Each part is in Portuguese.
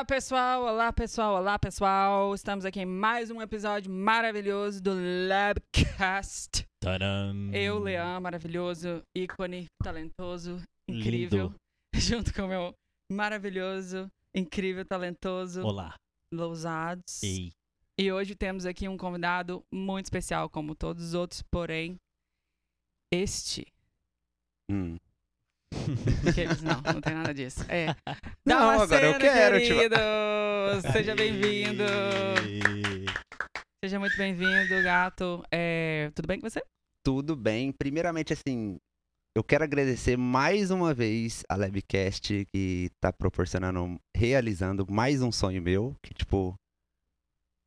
Olá, pessoal! Olá, pessoal! Olá, pessoal! Estamos aqui em mais um episódio maravilhoso do Labcast. Tadam. Eu, Leão, maravilhoso, ícone, talentoso, incrível, Lindo. junto com o meu maravilhoso, incrível, talentoso, Olá. Lousados. Ei. E hoje temos aqui um convidado muito especial, como todos os outros, porém, este. Hum. Não, não tem nada disso. É. Não, agora eu quero, tipo- querido! Seja bem-vindo! Seja muito bem-vindo, gato. É, Tudo bem com você? Tudo bem. Primeiramente, assim, eu quero agradecer mais uma vez a Labcast que tá proporcionando, realizando mais um sonho meu, que tipo,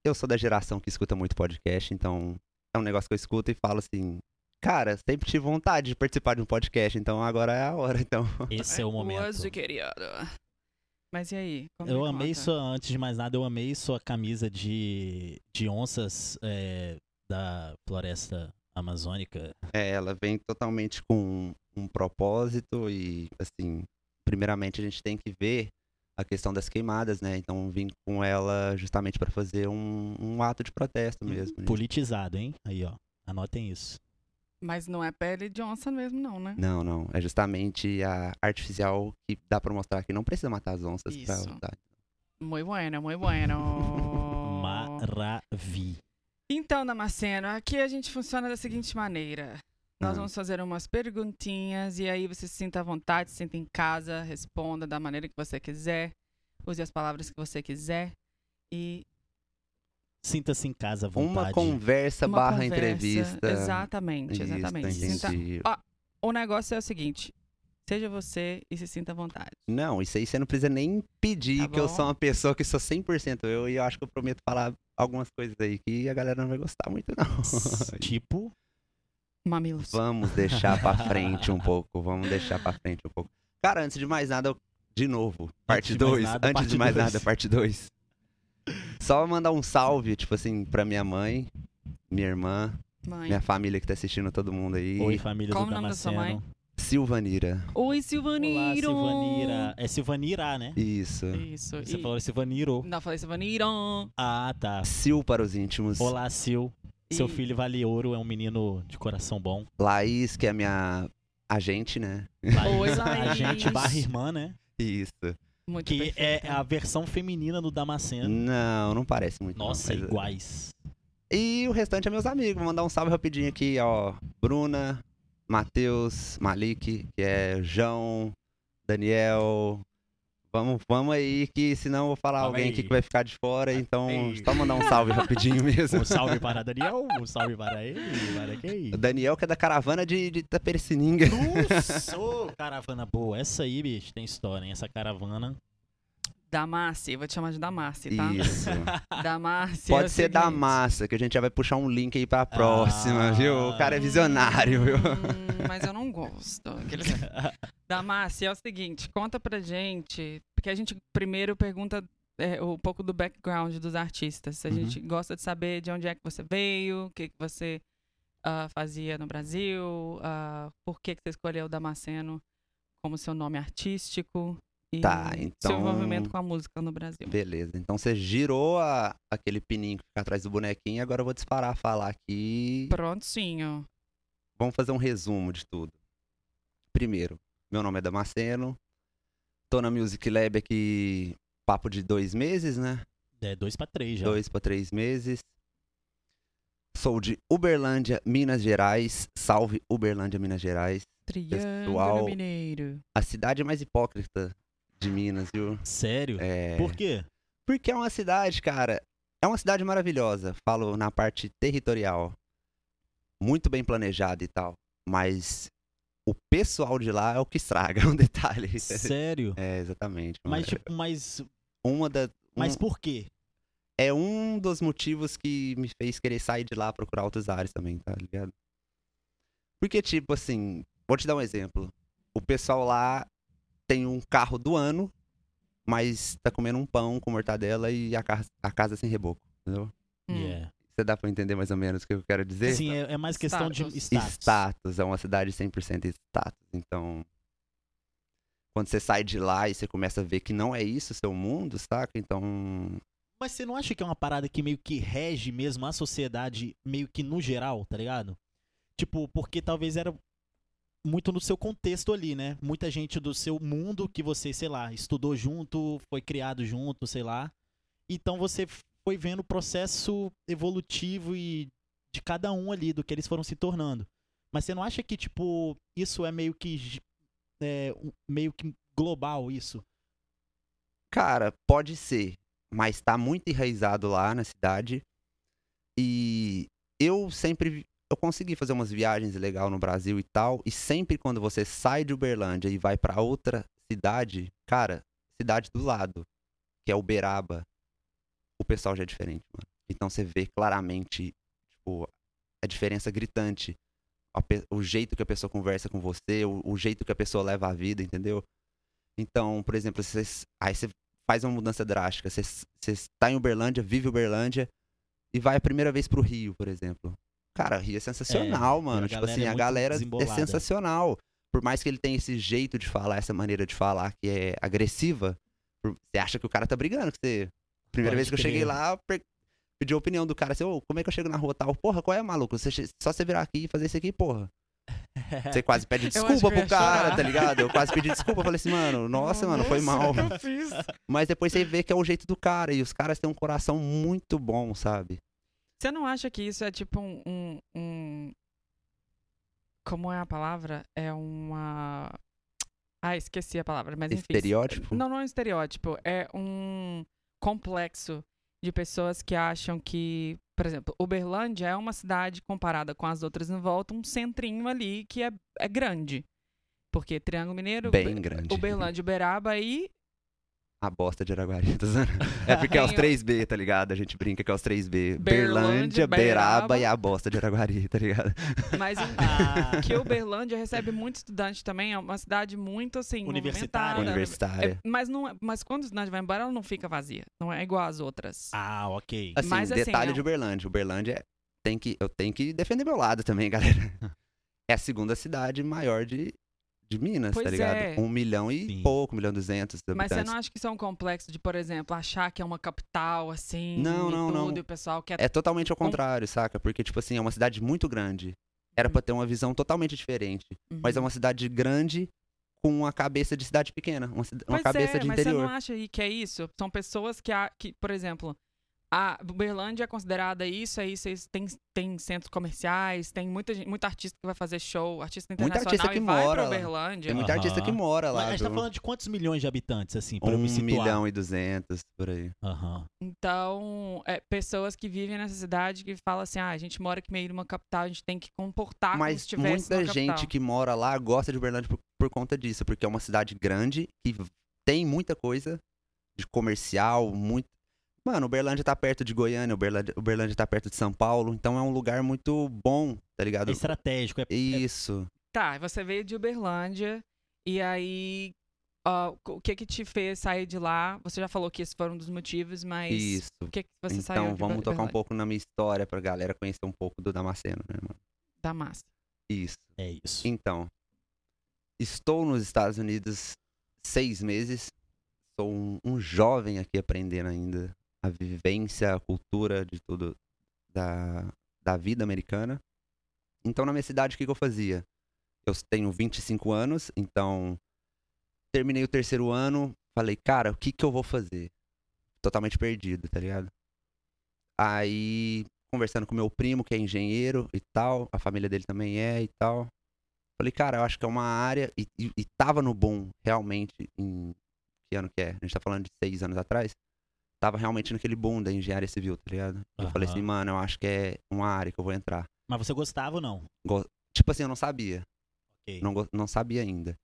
eu sou da geração que escuta muito podcast, então é um negócio que eu escuto e falo assim, cara, sempre tive vontade de participar de um podcast, então agora é a hora, então. Esse é o momento. Hoje, querido. Mas e aí? Como Eu me amei conta? sua, antes de mais nada, eu amei sua camisa de, de onças é, da floresta amazônica. É, ela vem totalmente com um propósito e, assim, primeiramente a gente tem que ver a questão das queimadas, né? Então vim com ela justamente para fazer um, um ato de protesto mesmo. gente. Politizado, hein? Aí, ó. Anotem isso. Mas não é pele de onça mesmo, não, né? Não, não. É justamente a artificial que dá para mostrar que não precisa matar as onças pra Isso. usar. Muito bueno, muito bueno. Maravi. Então, Damasceno, aqui a gente funciona da seguinte maneira. Nós Ah. vamos fazer umas perguntinhas e aí você se sinta à vontade, se sinta em casa, responda da maneira que você quiser, use as palavras que você quiser e Sinta-se em casa à Uma vontade. conversa uma barra conversa. entrevista. Exatamente, exatamente. Sinta-. O negócio é o seguinte, seja você e se sinta à vontade. Não, isso aí você não precisa nem pedir Tá que eu sou uma pessoa que sou 100% eu e eu acho que eu prometo falar algumas coisas aí que a galera não vai gostar muito não. Tipo, Mamilos. Vamos deixar pra frente um pouco. Vamos deixar pra frente um pouco. Cara, antes de mais nada, eu- de novo, parte de mais 2. nada, Antes parte de mais dois. nada, parte 2. Só mandar um salve, tipo assim, pra minha mãe, minha irmã, Mãe. minha família que tá assistindo todo mundo aí. oi família Qual do o nome da sua Damasceno. mãe? Silvanira. Oi, Olá, Silvaniro! Silvanira. É Silvanira, né? Isso. Isso. Você e- falou Silvaniro. Não, eu falei Silvaniro. Ah, tá. Sil para os íntimos. Olá, Sil. Seu E- filho vale ouro, é um menino de coração bom. Laís, que é a minha agente, né? Oi, A Laís. gente barra irmã, né? Isso. Muito Que perfeita. é a versão feminina do Damasceno. Não, não parece muito. não, Nossa, mas- iguais. E o restante é meus amigos. Vou mandar um salve rapidinho aqui, ó. Bruna, Matheus, Malik, que é João, Daniel. Vamos, vamos aí, que senão eu vou falar Vamos alguém aí. aqui que vai ficar de fora. Então, Aí. só mandar um salve rapidinho mesmo. Um salve para Daniel, um salve para ele, para quem? O Daniel, que é da caravana de, de Tapecininga. Nossa, caravana boa. Essa aí, bicho, tem história, hein? Essa caravana. Damassi, vou te chamar de Damassi, tá? Isso. Damassi. é o Pode ser da seguinte. massa, que a gente já vai puxar um link aí pra próxima, Ah. viu? O cara é visionário, viu? Hum, mas eu não gosto. Aqueles- Damassi, é o seguinte, conta pra gente, porque a gente primeiro pergunta é, um pouco do background dos artistas. A Uhum. gente gosta de saber de onde é que você veio, o que, que você ah, fazia no Brasil, ah, por que, que você escolheu Damasceno como seu nome artístico e Tá, seu então- envolvimento com a música no Brasil. Beleza. Então você girou a- aquele pininho que fica atrás do bonequinho agora eu vou disparar falar aqui. Prontinho. Vamos fazer um resumo de tudo. Primeiro, meu nome é Damasceno. Tô na Music Lab aqui, papo de dois meses, né? É dois pra três já. Dois pra três meses. Sou de Uberlândia, Minas Gerais. Salve Uberlândia, Minas Gerais. Triângulo Pessoal- Mineiro. A cidade mais hipócrita de Minas, viu? Sério? É... Por quê? Porque é uma cidade, cara. É uma cidade maravilhosa. Falo na parte territorial. Muito bem planejada e tal. Mas o pessoal de lá é o que estraga, é um detalhe. Sério? É, exatamente. Mas, É tipo, mas. uma da. Mas um- por quê? É um dos motivos que me fez querer sair de lá procurar outros áreas também, tá ligado? Porque, tipo assim, vou te dar um exemplo. O pessoal lá tem um carro do ano, mas tá comendo um pão com mortadela e a casa, a casa sem reboco, entendeu? Hum. Yeah. Você dá pra entender mais ou menos o que eu quero dizer? Sim, é, é mais questão de Status. status. Status, é uma cidade 100% status. Então, quando você sai de lá e você começa a ver que não é isso o seu mundo, saca? Então, Mas você não acha que é uma parada que meio que rege mesmo a sociedade, meio que no geral, tá ligado? Tipo, porque talvez era muito no seu contexto ali, né? Muita gente do seu mundo que você, sei lá, estudou junto, foi criado junto, sei lá. Então você foi vendo o processo evolutivo e de cada um ali, do que eles foram se tornando. Mas você não acha que, tipo, isso é meio que. é, meio que global, isso? cara, pode ser, mas tá muito enraizado lá na cidade. E eu sempre eu consegui fazer umas viagens legal no Brasil e tal, e sempre quando você sai de Uberlândia e vai pra outra cidade, cara, cidade do lado, que é Uberaba, o pessoal já é diferente, mano. Então você vê claramente, tipo, a diferença gritante. O jeito que a pessoa conversa com você, o, o jeito que a pessoa leva a vida, entendeu? Então, por exemplo, vocês, aí você faz uma mudança drástica. Você você está em Uberlândia, vive Uberlândia e vai a primeira vez pro Rio, por exemplo. Cara, Rio é sensacional, É, mano. Tipo assim, é a galera é sensacional. Por mais que ele tenha esse jeito de falar, essa maneira de falar que é agressiva, você acha que o cara tá brigando com você. Primeira Pode vez que eu cheguei crer. lá, pedi a opinião do cara assim, ô, como é que eu chego na rua tal? Porra, qual é, maluco? Você só você virar aqui e fazer isso aqui, porra. Você quase pede desculpa que pro cara, chorar. tá ligado? Eu quase pedi desculpa, eu falei assim, mano, nossa, mano, foi mal. que? Mas depois você vê que é o jeito do cara, e os caras têm um coração muito bom, sabe? Você não acha que isso é tipo um, um- um- Como é a palavra? É uma. Ah, esqueci a palavra, mas enfim. Estereótipo? Não, não é um estereótipo. É um complexo de pessoas que acham que, por exemplo, Uberlândia é uma cidade comparada com as outras em volta, um centrinho ali que é, é grande. Porque Triângulo Mineiro, Bem grande. Uberlândia, Uberaba e A bosta de Araguari. É porque é os Tem o- 3B, tá ligado? A gente brinca que é os 3B. Berlândia, Berlândia, Beraba e a bosta de Araguari, tá ligado? Mas Ah. que Uberlândia recebe muito estudante também, é uma cidade muito assim, Universitária. Universitária. É, mas, não, é- mas quando o estudante vai embora, ela não fica vazia. Não é igual às outras. Ah, ok. Assim, Mas, assim, detalhe é de Uberlândia. Uberlândia é- tem que, eu tenho que defender meu lado também, galera. É a segunda cidade maior de, de Minas, Pois tá ligado? é. Um milhão e Sim. pouco, um milhão e duzentos Mas você não acha que isso é um complexo de, por exemplo, achar que é uma capital, assim, Não, e não, tudo, não. e o pessoal quer... É totalmente ao contrário, saca? Porque, tipo assim, é uma cidade muito grande. Era pra ter uma visão totalmente diferente. Mas é Uhum. uma cidade grande com uma cabeça de cidade pequena. Uma, uma cabeça é, de mas você interior. não acha aí que é isso? São pessoas que, há- que por exemplo, a Uberlândia é considerada isso, é isso, é isso. Tem, tem centros comerciais, tem muita, gente, muita artista que vai fazer show, artista Muita internacional artista que e vai mora. Uberlândia. Tem muita artista que mora Mas lá. a gente tá viu? falando de quantos milhões de habitantes, assim, pra eu um me situar? milhão e duzentos, por aí. Aham. Então, é, pessoas que vivem nessa cidade que falam assim, ah, a gente mora aqui meio numa capital, a gente tem que comportar como Mas se estivesse muita numa gente capital. que mora lá gosta de Uberlândia por, por conta disso. Porque é uma cidade grande que tem muita coisa de comercial, muito... Mano, Uberlândia tá perto de Goiânia, Uberlândia, Uberlândia tá perto de São Paulo. Então é um lugar muito bom, tá ligado? É estratégico, é, é- Isso. Tá, você veio de Uberlândia e aí ó, o que que te fez sair de lá? Você já falou que esses foram um dos motivos, mas Isso. o que que você saiu Então, de vamos Uber- tocar um pouco na minha história pra galera conhecer um pouco do Damasceno, né, mano? da massa. Isso. é isso. Então, estou nos Estados Unidos seis meses. Sou um, um jovem aqui aprendendo ainda a vivência, a cultura de tudo da, da vida americana. Então, na minha cidade, o que, que eu fazia? Eu tenho 25 anos, então terminei o terceiro ano, falei, cara, o que, que eu vou fazer? Totalmente perdido, tá ligado? Aí, conversando com meu primo, que é engenheiro e tal, a família dele também é e tal. Falei, cara, eu acho que é uma área. E, e, e tava no boom, realmente, em. Que ano que é? A gente tá falando de seis anos atrás. Tava realmente naquele boom da engenharia civil, tá ligado? Eu falei assim, mano, eu acho que é uma área que eu vou entrar. Mas você gostava ou não? Tipo assim, eu não sabia. Ok. Não, go- não sabia ainda.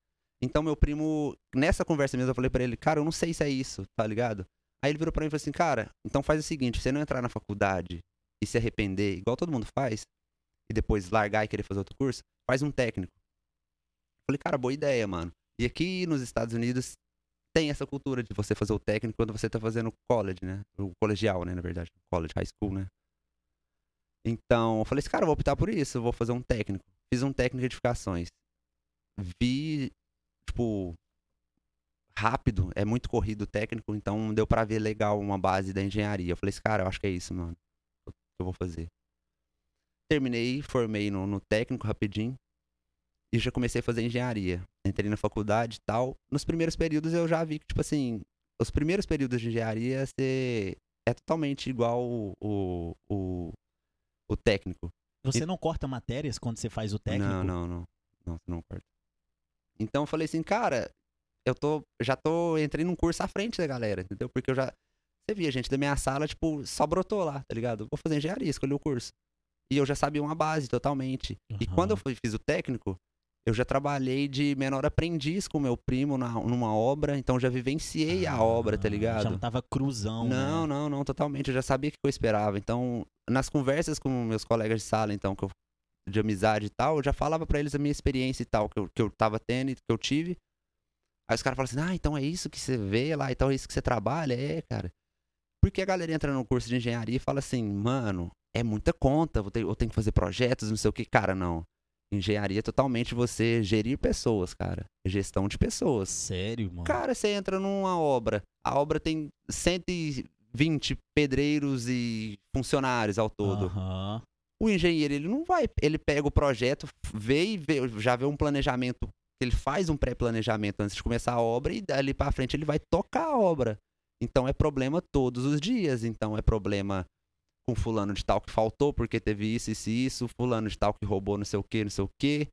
Então, meu primo, nessa conversa mesmo, eu falei pra ele, cara, eu não sei se é isso, tá ligado? Aí ele virou pra mim e falou assim, cara, então faz o seguinte, você não entrar na faculdade e se arrepender, igual todo mundo faz, e depois largar e querer fazer outro curso, faz um técnico. Falei, cara, boa ideia, mano. E aqui nos Estados Unidos tem essa cultura de você fazer o técnico quando você tá fazendo college, né? O colegial, né, na verdade. College, high school, né? Então, eu falei assim, cara, eu vou optar por isso, eu vou fazer um técnico. Fiz um técnico de edificações. Vi, tipo, rápido, é muito corrido o técnico, então deu pra ver legal uma base da engenharia. Eu falei assim, cara, eu acho que é isso, mano, que eu vou fazer. Terminei, formei no, no técnico rapidinho e já comecei a fazer engenharia. Entrei na faculdade e tal. Nos primeiros períodos eu já vi que, tipo assim, os primeiros períodos de engenharia você é totalmente igual o, o, o, o técnico. Você não corta matérias quando você faz o técnico? Não, não, não. Não, você não corta. Então eu falei assim, cara, eu tô. Já tô. Entrei num curso à frente da galera, entendeu? Porque eu já. Você via, gente, da minha sala, tipo, só brotou lá, tá ligado? Vou fazer engenharia, escolhi o curso. E eu já sabia uma base totalmente. E Aham. quando eu fiz o técnico, eu já trabalhei de menor aprendiz com meu primo na, numa obra, então já vivenciei a obra, tá Ah, ligado? Já não tava cruzão, Não, né? não, não, totalmente. Eu já sabia o que eu esperava. Então, nas conversas com meus colegas de sala, então, que eu, de amizade e tal, eu já falava pra eles a minha experiência e tal, que eu, que eu tava tendo e que eu tive. Aí os caras falam assim, ah, então é isso que você vê lá, então é isso que você trabalha? É, cara. Porque a galera entra no curso de engenharia e fala assim, mano, é muita conta, eu tenho que fazer projetos, não sei o que. Cara, não. Engenharia é totalmente você gerir pessoas, cara. Gestão de pessoas. Sério, mano. Cara, você entra numa obra, a obra tem 120 pedreiros e funcionários ao todo. Aham. O engenheiro, ele não vai, ele pega o projeto, vê e vê, já vê um planejamento, ele faz um pré-planejamento antes de começar a obra e dali pra frente ele vai tocar a obra. Então é problema todos os dias, então é problema com fulano de tal que faltou porque teve isso, isso e isso, fulano de tal que roubou não sei o que, não sei o que.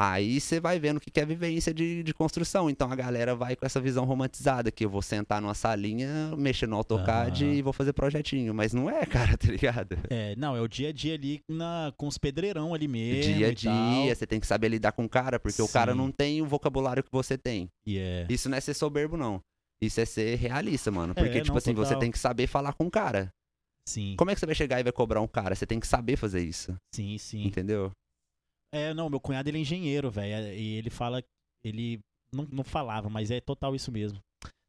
Aí você vai vendo o que é vivência de, de construção. Então a galera vai com essa visão romantizada, que eu vou sentar numa salinha, mexer no AutoCAD e vou fazer projetinho. Mas não é, cara, tá ligado? É, não, é o dia a dia ali na, com os pedreirão ali mesmo. dia a dia, você tem que saber lidar com o cara, porque o cara Sim. não tem o vocabulário que você tem. E é. Isso não é ser soberbo, não. Isso é ser realista, mano. Porque, É, tipo assim, você total. tem que saber falar com o cara. Sim, Como é que você vai chegar e vai cobrar um cara? Você tem que saber fazer isso. sim, sim. Entendeu? É, não, meu cunhado ele é engenheiro, velho. E ele fala. Ele não, não falava, mas é total isso mesmo.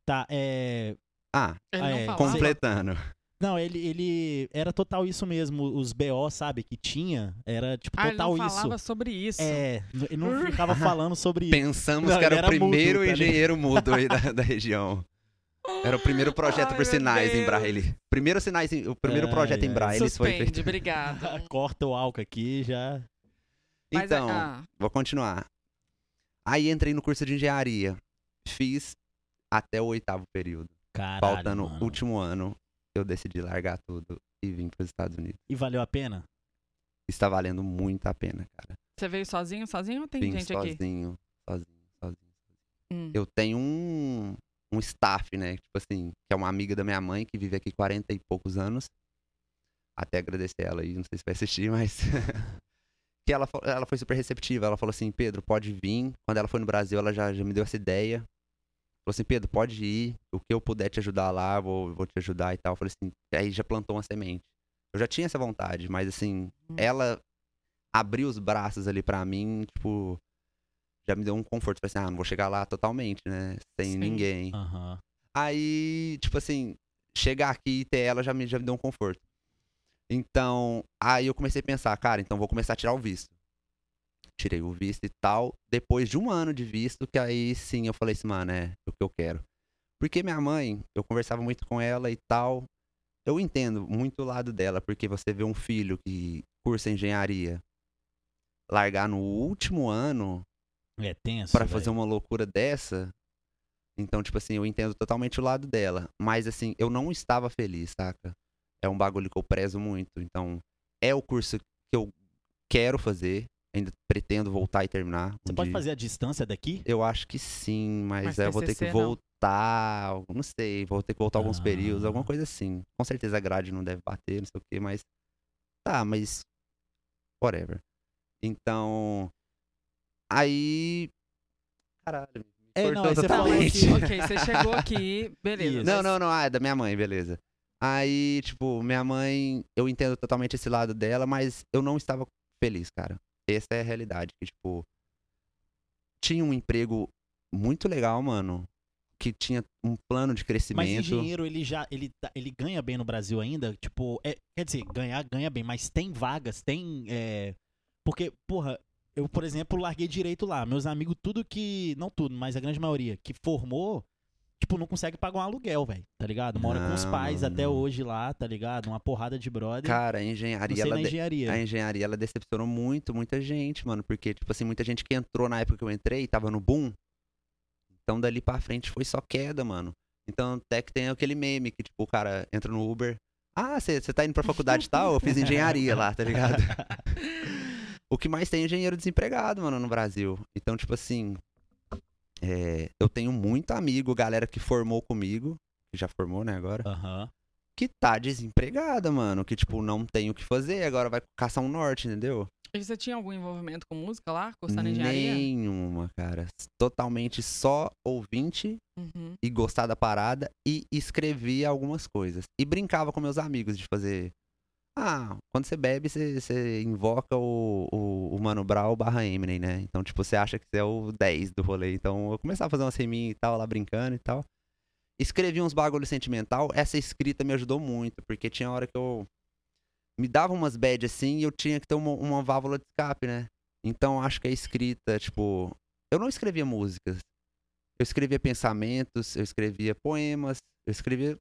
Tá, é. Ah, Ele Ah, não é, falava. completando. Não, ele, ele. Era total isso mesmo. Os BO, sabe, que tinha, era tipo Ah, ele total não isso. falava sobre isso. É, ele não ficava falando sobre isso. Pensamos Não, que era ele o era mudo, primeiro tá engenheiro mudo aí da, da região. Era o primeiro projeto Ai, por sinais em. Braille. Primeiro sinais, em- o primeiro Ai, projeto em ai. Braille foi Suspende, feito. obrigado. Corta o álcool aqui já. Mas, Então, ah, vou continuar. Aí entrei no curso de engenharia. Fiz até o oitavo período. Caralho. Faltando mano. o último ano, eu decidi largar tudo e vim para os Estados Unidos. E valeu a pena? Está valendo muito a pena, cara. você veio sozinho, sozinho ou tem Vim gente aqui? sozinho, sozinho, sozinho. Hum. Eu tenho um, um staff, né? Tipo assim, que é uma amiga da minha mãe que vive aqui 40 e poucos anos. Até agradecer ela aí, não sei se vai assistir, mas. que ela, ela foi super receptiva. Ela falou assim: Pedro, pode vir. Quando ela foi no Brasil, ela já, já me deu essa ideia. Falou assim: Pedro, pode ir. O que eu puder te ajudar lá, vou, vou te ajudar e tal. Eu falei assim: aí já plantou uma semente. Eu já tinha essa vontade, mas assim, Hum. ela abriu os braços ali pra mim, tipo. Já me deu um conforto. Falei assim: ah, não vou chegar lá totalmente, né? Sem Sim. ninguém. Aham. Aí, tipo assim, chegar aqui e ter ela já me, já me deu um conforto. Então, aí eu comecei a pensar, cara, então vou começar a tirar o visto. Tirei o visto e tal. Depois de um ano de visto, que aí sim eu falei assim, mano, é o que eu quero. Porque minha mãe, eu conversava muito com ela e tal. Eu entendo muito o lado dela, porque você vê um filho que cursa engenharia largar no último ano É tenso. Pra fazer uma loucura dessa. Então, tipo assim, eu entendo totalmente o lado dela. Mas, assim, eu não estava feliz, saca? É um bagulho que eu prezo muito. Então, é o curso que eu quero fazer. Ainda pretendo voltar e terminar. Você um pode dia. fazer a distância daqui? Eu acho que sim, mas, Mas aí eu vou ter que não. voltar. Não sei, vou ter que voltar alguns períodos, Ah. alguma coisa assim. Com certeza a grade não deve bater, não sei o quê, mas. Tá, mas. Whatever. Então. Aí. Caralho. me É, não, aí você falou que- ok, você chegou aqui, beleza. Isso. Não, mas- não, não. Ah, é da minha mãe, beleza. Aí, tipo, minha mãe, eu entendo totalmente esse lado dela, mas eu não estava feliz, cara. Essa é a realidade. Que, tipo, tinha um emprego muito legal, mano. Que tinha um plano de Mas crescimento. engenheiro, ele já ele, tá- ele ganha bem no Brasil ainda? Tipo, é, quer dizer, ganhar, ganha bem, mas tem vagas, tem. é, porque, porra, eu, por exemplo, larguei direito lá. Meus amigos, tudo que. Não tudo, mas a grande maioria, que formou, tipo, não consegue pagar um aluguel, velho. Tá ligado? Mora com os pais mano, até hoje lá, tá ligado? Uma porrada de brother. Cara, a engenharia, ela engenharia. a engenharia, ela decepcionou muito, muita gente, mano. Porque, tipo assim, muita gente que entrou na época que eu entrei, tava no boom. Então, dali pra frente foi só queda, mano. Então, até que tem aquele meme que, tipo, o cara entra no Uber. Ah, você tá indo pra faculdade e tal? Eu fiz engenharia lá, tá ligado? O que mais tem é engenheiro desempregado, mano, no Brasil. Então, tipo assim, é, eu tenho muito amigo, galera que formou comigo, que já formou, né, agora, Aham. que tá desempregada, mano, que, tipo, não tem o que fazer, agora vai caçar um norte, entendeu? E você tinha algum envolvimento com música lá, cursando engenharia? Nenhuma, cara. Totalmente só ouvinte Uhum. e gostar da parada e escrevia algumas coisas. E brincava com meus amigos de fazer. Ah, quando você bebe, você, você invoca o, o, o Mano Brown barra Eminem, né? Então, tipo, você acha que você é o 10 do rolê. Então, eu começava a fazer umas riminhas e tal, lá brincando e tal. Escrevi uns bagulho sentimental. Essa escrita me ajudou muito, porque tinha hora que eu. Me dava umas bad assim e eu tinha que ter uma, uma válvula de escape, né? Então, acho que a escrita, tipo. Eu não escrevia músicas. Eu escrevia pensamentos, eu escrevia poemas, eu escrevia,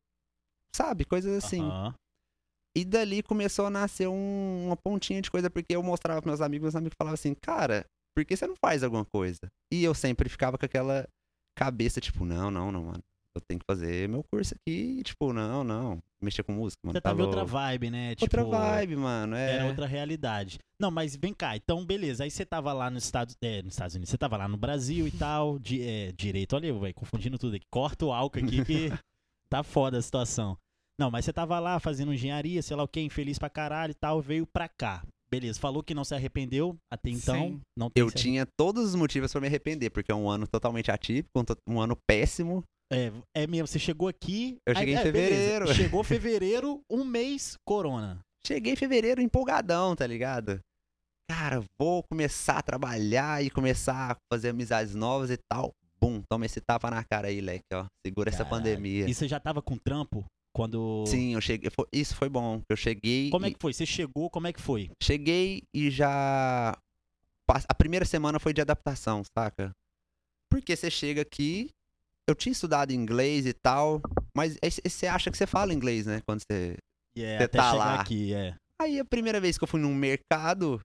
sabe, coisas assim. Aham. E dali começou a nascer um- uma pontinha de coisa, porque eu mostrava pros meus amigos, meus amigos falavam assim, cara, por que você não faz alguma coisa? E eu sempre ficava com aquela cabeça, tipo, não, não, não, mano. Eu tenho que fazer meu curso aqui, tipo, não, não. Mexer com música, mano. Você tá tava em outra vibe, né? Outra Tipo, vibe, mano. É. Era outra realidade. Não, mas vem cá, então beleza. Aí você tava lá nos Estados, é, nos Estados Unidos, você tava lá no Brasil e tal, de, é, direito, olha eu, velho, confundindo tudo aqui. Corta o álcool aqui que tá foda a situação. Não, mas você tava lá fazendo engenharia, sei lá o quê, infeliz pra caralho e tal, veio pra cá. Beleza, falou que não se arrependeu até então. Sim. Não tem Eu tinha todos os motivos pra me arrepender, porque é um ano totalmente atípico, um, um ano péssimo. É, é mesmo, você chegou aqui. Eu cheguei em é, beleza. fevereiro. Chegou fevereiro, um mês, corona. Cheguei em fevereiro empolgadão, tá ligado? Cara, vou começar a trabalhar e começar a fazer amizades novas e tal. Bum, toma esse tapa na cara aí, leque, ó. Segura essa Caralho. pandemia. E você já tava com trampo quando. Sim, eu cheguei. Isso foi bom. Eu cheguei. Como é e- que foi? Você chegou, como é que foi? Cheguei e já. A primeira semana foi de adaptação, saca? Porque você chega aqui. Eu tinha estudado inglês e tal, mas você acha que você fala inglês, né? Quando você É, Você tá lá. aqui, é. Aí a primeira vez que eu fui num mercado,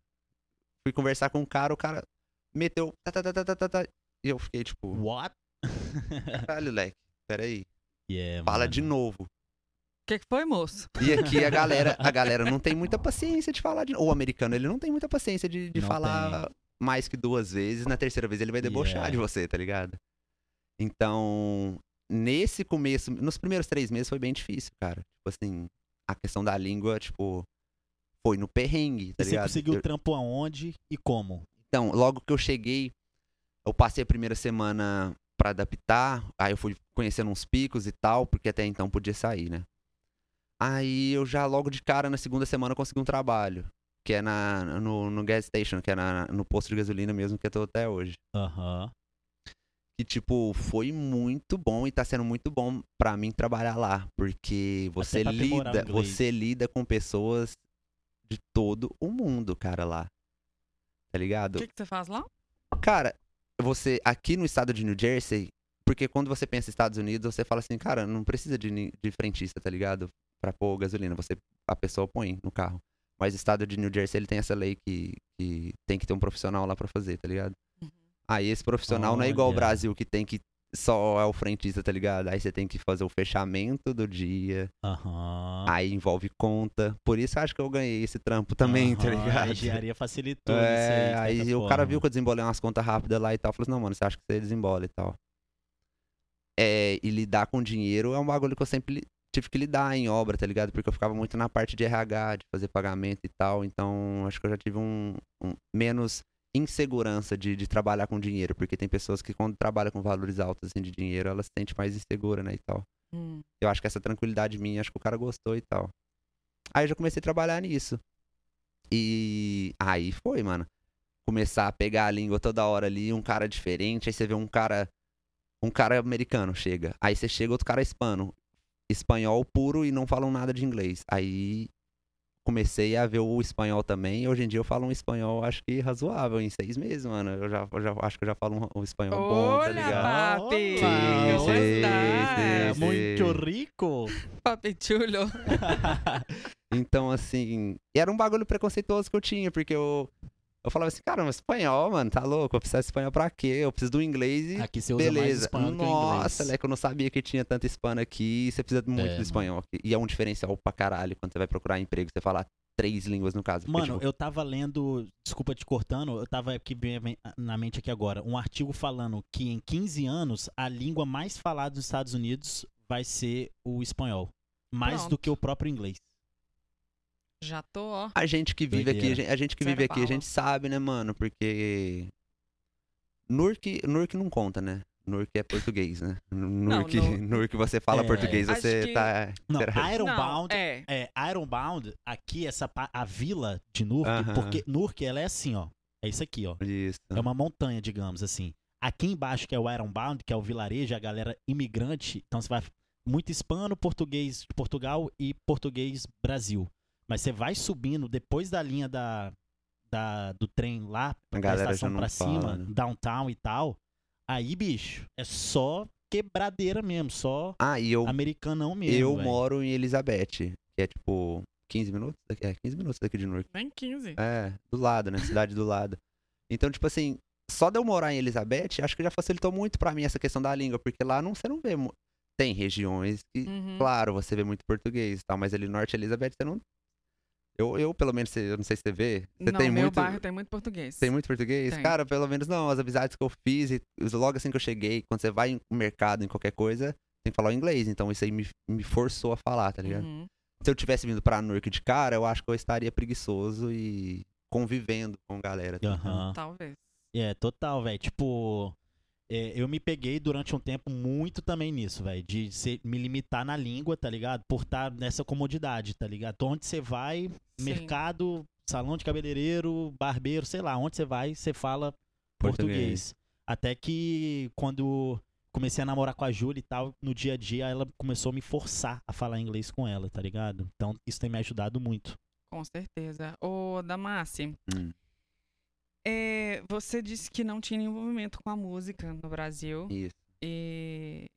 fui conversar com um cara, o cara meteu. Tá, tá, tá, tá, tá, tá, tá, e eu fiquei tipo, What? caralho, leque, peraí. Yeah, Fala mano. de novo. O que, que foi, moço? E aqui a galera, a galera não tem muita paciência de falar de. O americano, ele não tem muita paciência de, de falar mais que duas vezes. Na terceira vez ele vai debochar Yeah. de você, tá ligado? Então, nesse começo, nos primeiros três meses foi bem difícil, cara. Tipo assim, a questão da língua, tipo, foi no perrengue, tá E você ligado? conseguiu Eu- trampo aonde e como? Então, logo que eu cheguei, eu passei a primeira semana pra adaptar, aí eu fui conhecendo uns picos e tal, porque até então podia sair, né? Aí eu já logo de cara na segunda semana consegui um trabalho, que é na, no, no gas station, que é na, no posto de gasolina mesmo que eu tô até hoje. Aham. Que, tipo, foi muito bom e tá sendo muito bom pra mim trabalhar lá, porque você o lida, você lida com pessoas de todo o mundo, cara, lá. Tá O ligado? que, que você faz lá? Cara, você aqui no estado de New Jersey, porque quando você pensa em Estados Unidos, você fala assim, cara, não precisa de, de frentista, tá ligado? Pra pôr gasolina, você a pessoa põe no carro. Mas o estado de New Jersey, ele tem essa lei que, que tem que ter um profissional lá pra fazer, tá ligado? Uhum. Aí esse profissional não é igual ao Olha. Brasil, que tem que só é o frentista, tá ligado? Aí você tem que fazer o fechamento do dia, Aham. aí envolve conta. Por isso eu acho que eu ganhei esse trampo também, tá Aham, A ligado? engenharia facilitou É, isso aí. aí o cara forma. viu que eu desembolei umas contas rápidas lá e tal. Falou assim, não, mano, você acha que você desembola e tal. É, e lidar com dinheiro é um bagulho que eu sempre tive que lidar em obra, tá ligado? Porque eu ficava muito na parte de RH, de fazer pagamento e tal. Então, acho que eu já tive um, um- menos insegurança de, de trabalhar com dinheiro. Porque tem pessoas que quando trabalham com valores altos assim, de dinheiro, elas se sentem mais insegura, né, e tal. Hum. Eu acho que essa tranquilidade minha, acho que o cara gostou e tal. Aí eu já comecei a trabalhar nisso. E aí foi, mano. Começar a pegar a língua toda hora ali, um cara diferente, aí você vê um cara. Um cara americano chega. Aí você chega outro cara hispano. Espanhol puro e não falam nada de inglês. Aí comecei a ver o espanhol também. E hoje em dia eu falo um espanhol, acho que razoável, em seis meses, mano. Eu já, eu já acho que eu já falo um, um espanhol bom, tá Olha, ligado? papi! Olá, ¿cómo sim, sim. muito rico. Papi chulo. Então, assim, era um bagulho preconceituoso que eu tinha, porque eu, eu falava assim, cara, mas espanhol, mano, tá louco? Eu preciso de espanhol pra quê? Eu preciso do inglês e Aqui você usa mais beleza. espanhol do que o Nossa. Leque, eu não sabia que tinha tanto hispano aqui. Você precisa muito É, do espanhol aqui. E é um diferencial pra caralho quando você vai procurar emprego, você falar três línguas no caso. porque, Mano, tipo, eu tava lendo, desculpa te cortando, eu tava aqui na mente aqui agora, um artigo falando que em 15 anos a língua mais falada nos Estados Unidos vai ser o espanhol, mais do Pronto. que o próprio inglês. Já tô, ó. A gente que vive aqui, a Doideira. gente, a gente que Zero vive aqui, a bala. gente sabe, né, mano? Porque. Nurk, Nurk não conta, né? Nurk é português, né? Nurk, no- Nurk você fala É, português, acho você que- tá. Não, Ironbound, Não, é. é, Ironbound, aqui essa pa- a vila de Nurk, Aham. porque Nurk ela é assim, ó. É isso aqui, ó. Isso. É uma montanha, digamos assim. Aqui embaixo, que é o Ironbound, que é o vilarejo, a galera imigrante. Então você vai muito hispano, português de Portugal e português Brasil. Mas você vai subindo depois da linha da, da- do trem lá, A da galera já estação pra fala, cima, né? downtown e tal. Aí, bicho, é só quebradeira mesmo, só Ah, e eu, americanão mesmo. eu velho. moro em Elizabeth, que é tipo 15 minutos daqui, é 15 minutos daqui de Newark. Nem 15. É, do lado, né? Cidade do lado. Então, tipo assim, só de eu morar em Elizabeth, acho que já facilitou muito pra mim essa questão da língua, porque lá não, você não vê. Tem regiões que, Uhum. claro, você vê muito português e tal, mas ali no norte Elizabeth você não. Eu, eu pelo menos, eu não sei se você vê. Você não, tem meu muito. bairro tem muito português. Tem muito português? Tem. Cara, pelo menos não. As amizades que eu fiz, e logo assim que eu cheguei, quando você vai em mercado, em qualquer coisa, tem que falar o inglês. Então isso aí me, me forçou a falar, tá ligado? Uhum. Se eu tivesse vindo pra Newark de cara, eu acho que eu estaria preguiçoso e convivendo com galera. tá? Aham. Talvez. É, total, velho. Tipo, é, eu me peguei durante um tempo muito também nisso, velho. De ser- me limitar na língua, tá ligado? Por estar nessa comodidade, tá ligado? Então, onde você vai, Sim. mercado, salão de cabeleireiro, barbeiro, sei lá, onde você vai, você fala português. Português. Até que quando comecei a namorar com a Júlia e tal, no dia a dia ela começou a me forçar a falar inglês com ela, tá ligado? Então, isso tem me ajudado muito. Com certeza. Ô, Damassi, Hum. É, você disse que não tinha nenhum envolvimento com a música no Brasil. Isso. E.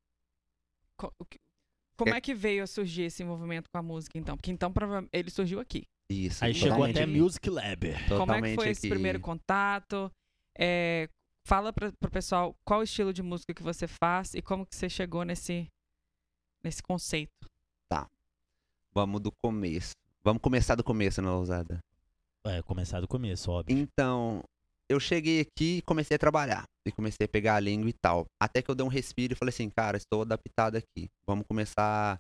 Como É- é que veio a surgir esse envolvimento com a música, então? Porque então ele surgiu aqui. Isso. Aí chegou totalmente até aqui. Music Lab. Como é que Totalmente foi esse aqui. primeiro contato? É, fala para o pessoal qual o estilo de música que você faz e como que você chegou nesse, nesse conceito. Vamos do começo. Vamos começar do começo, né, ousada? É, começar do começo, óbvio. Então, eu cheguei aqui e comecei a trabalhar. E comecei a pegar a língua e tal. Até que eu dei um respiro e falei assim, cara, estou adaptado aqui. Vamos começar.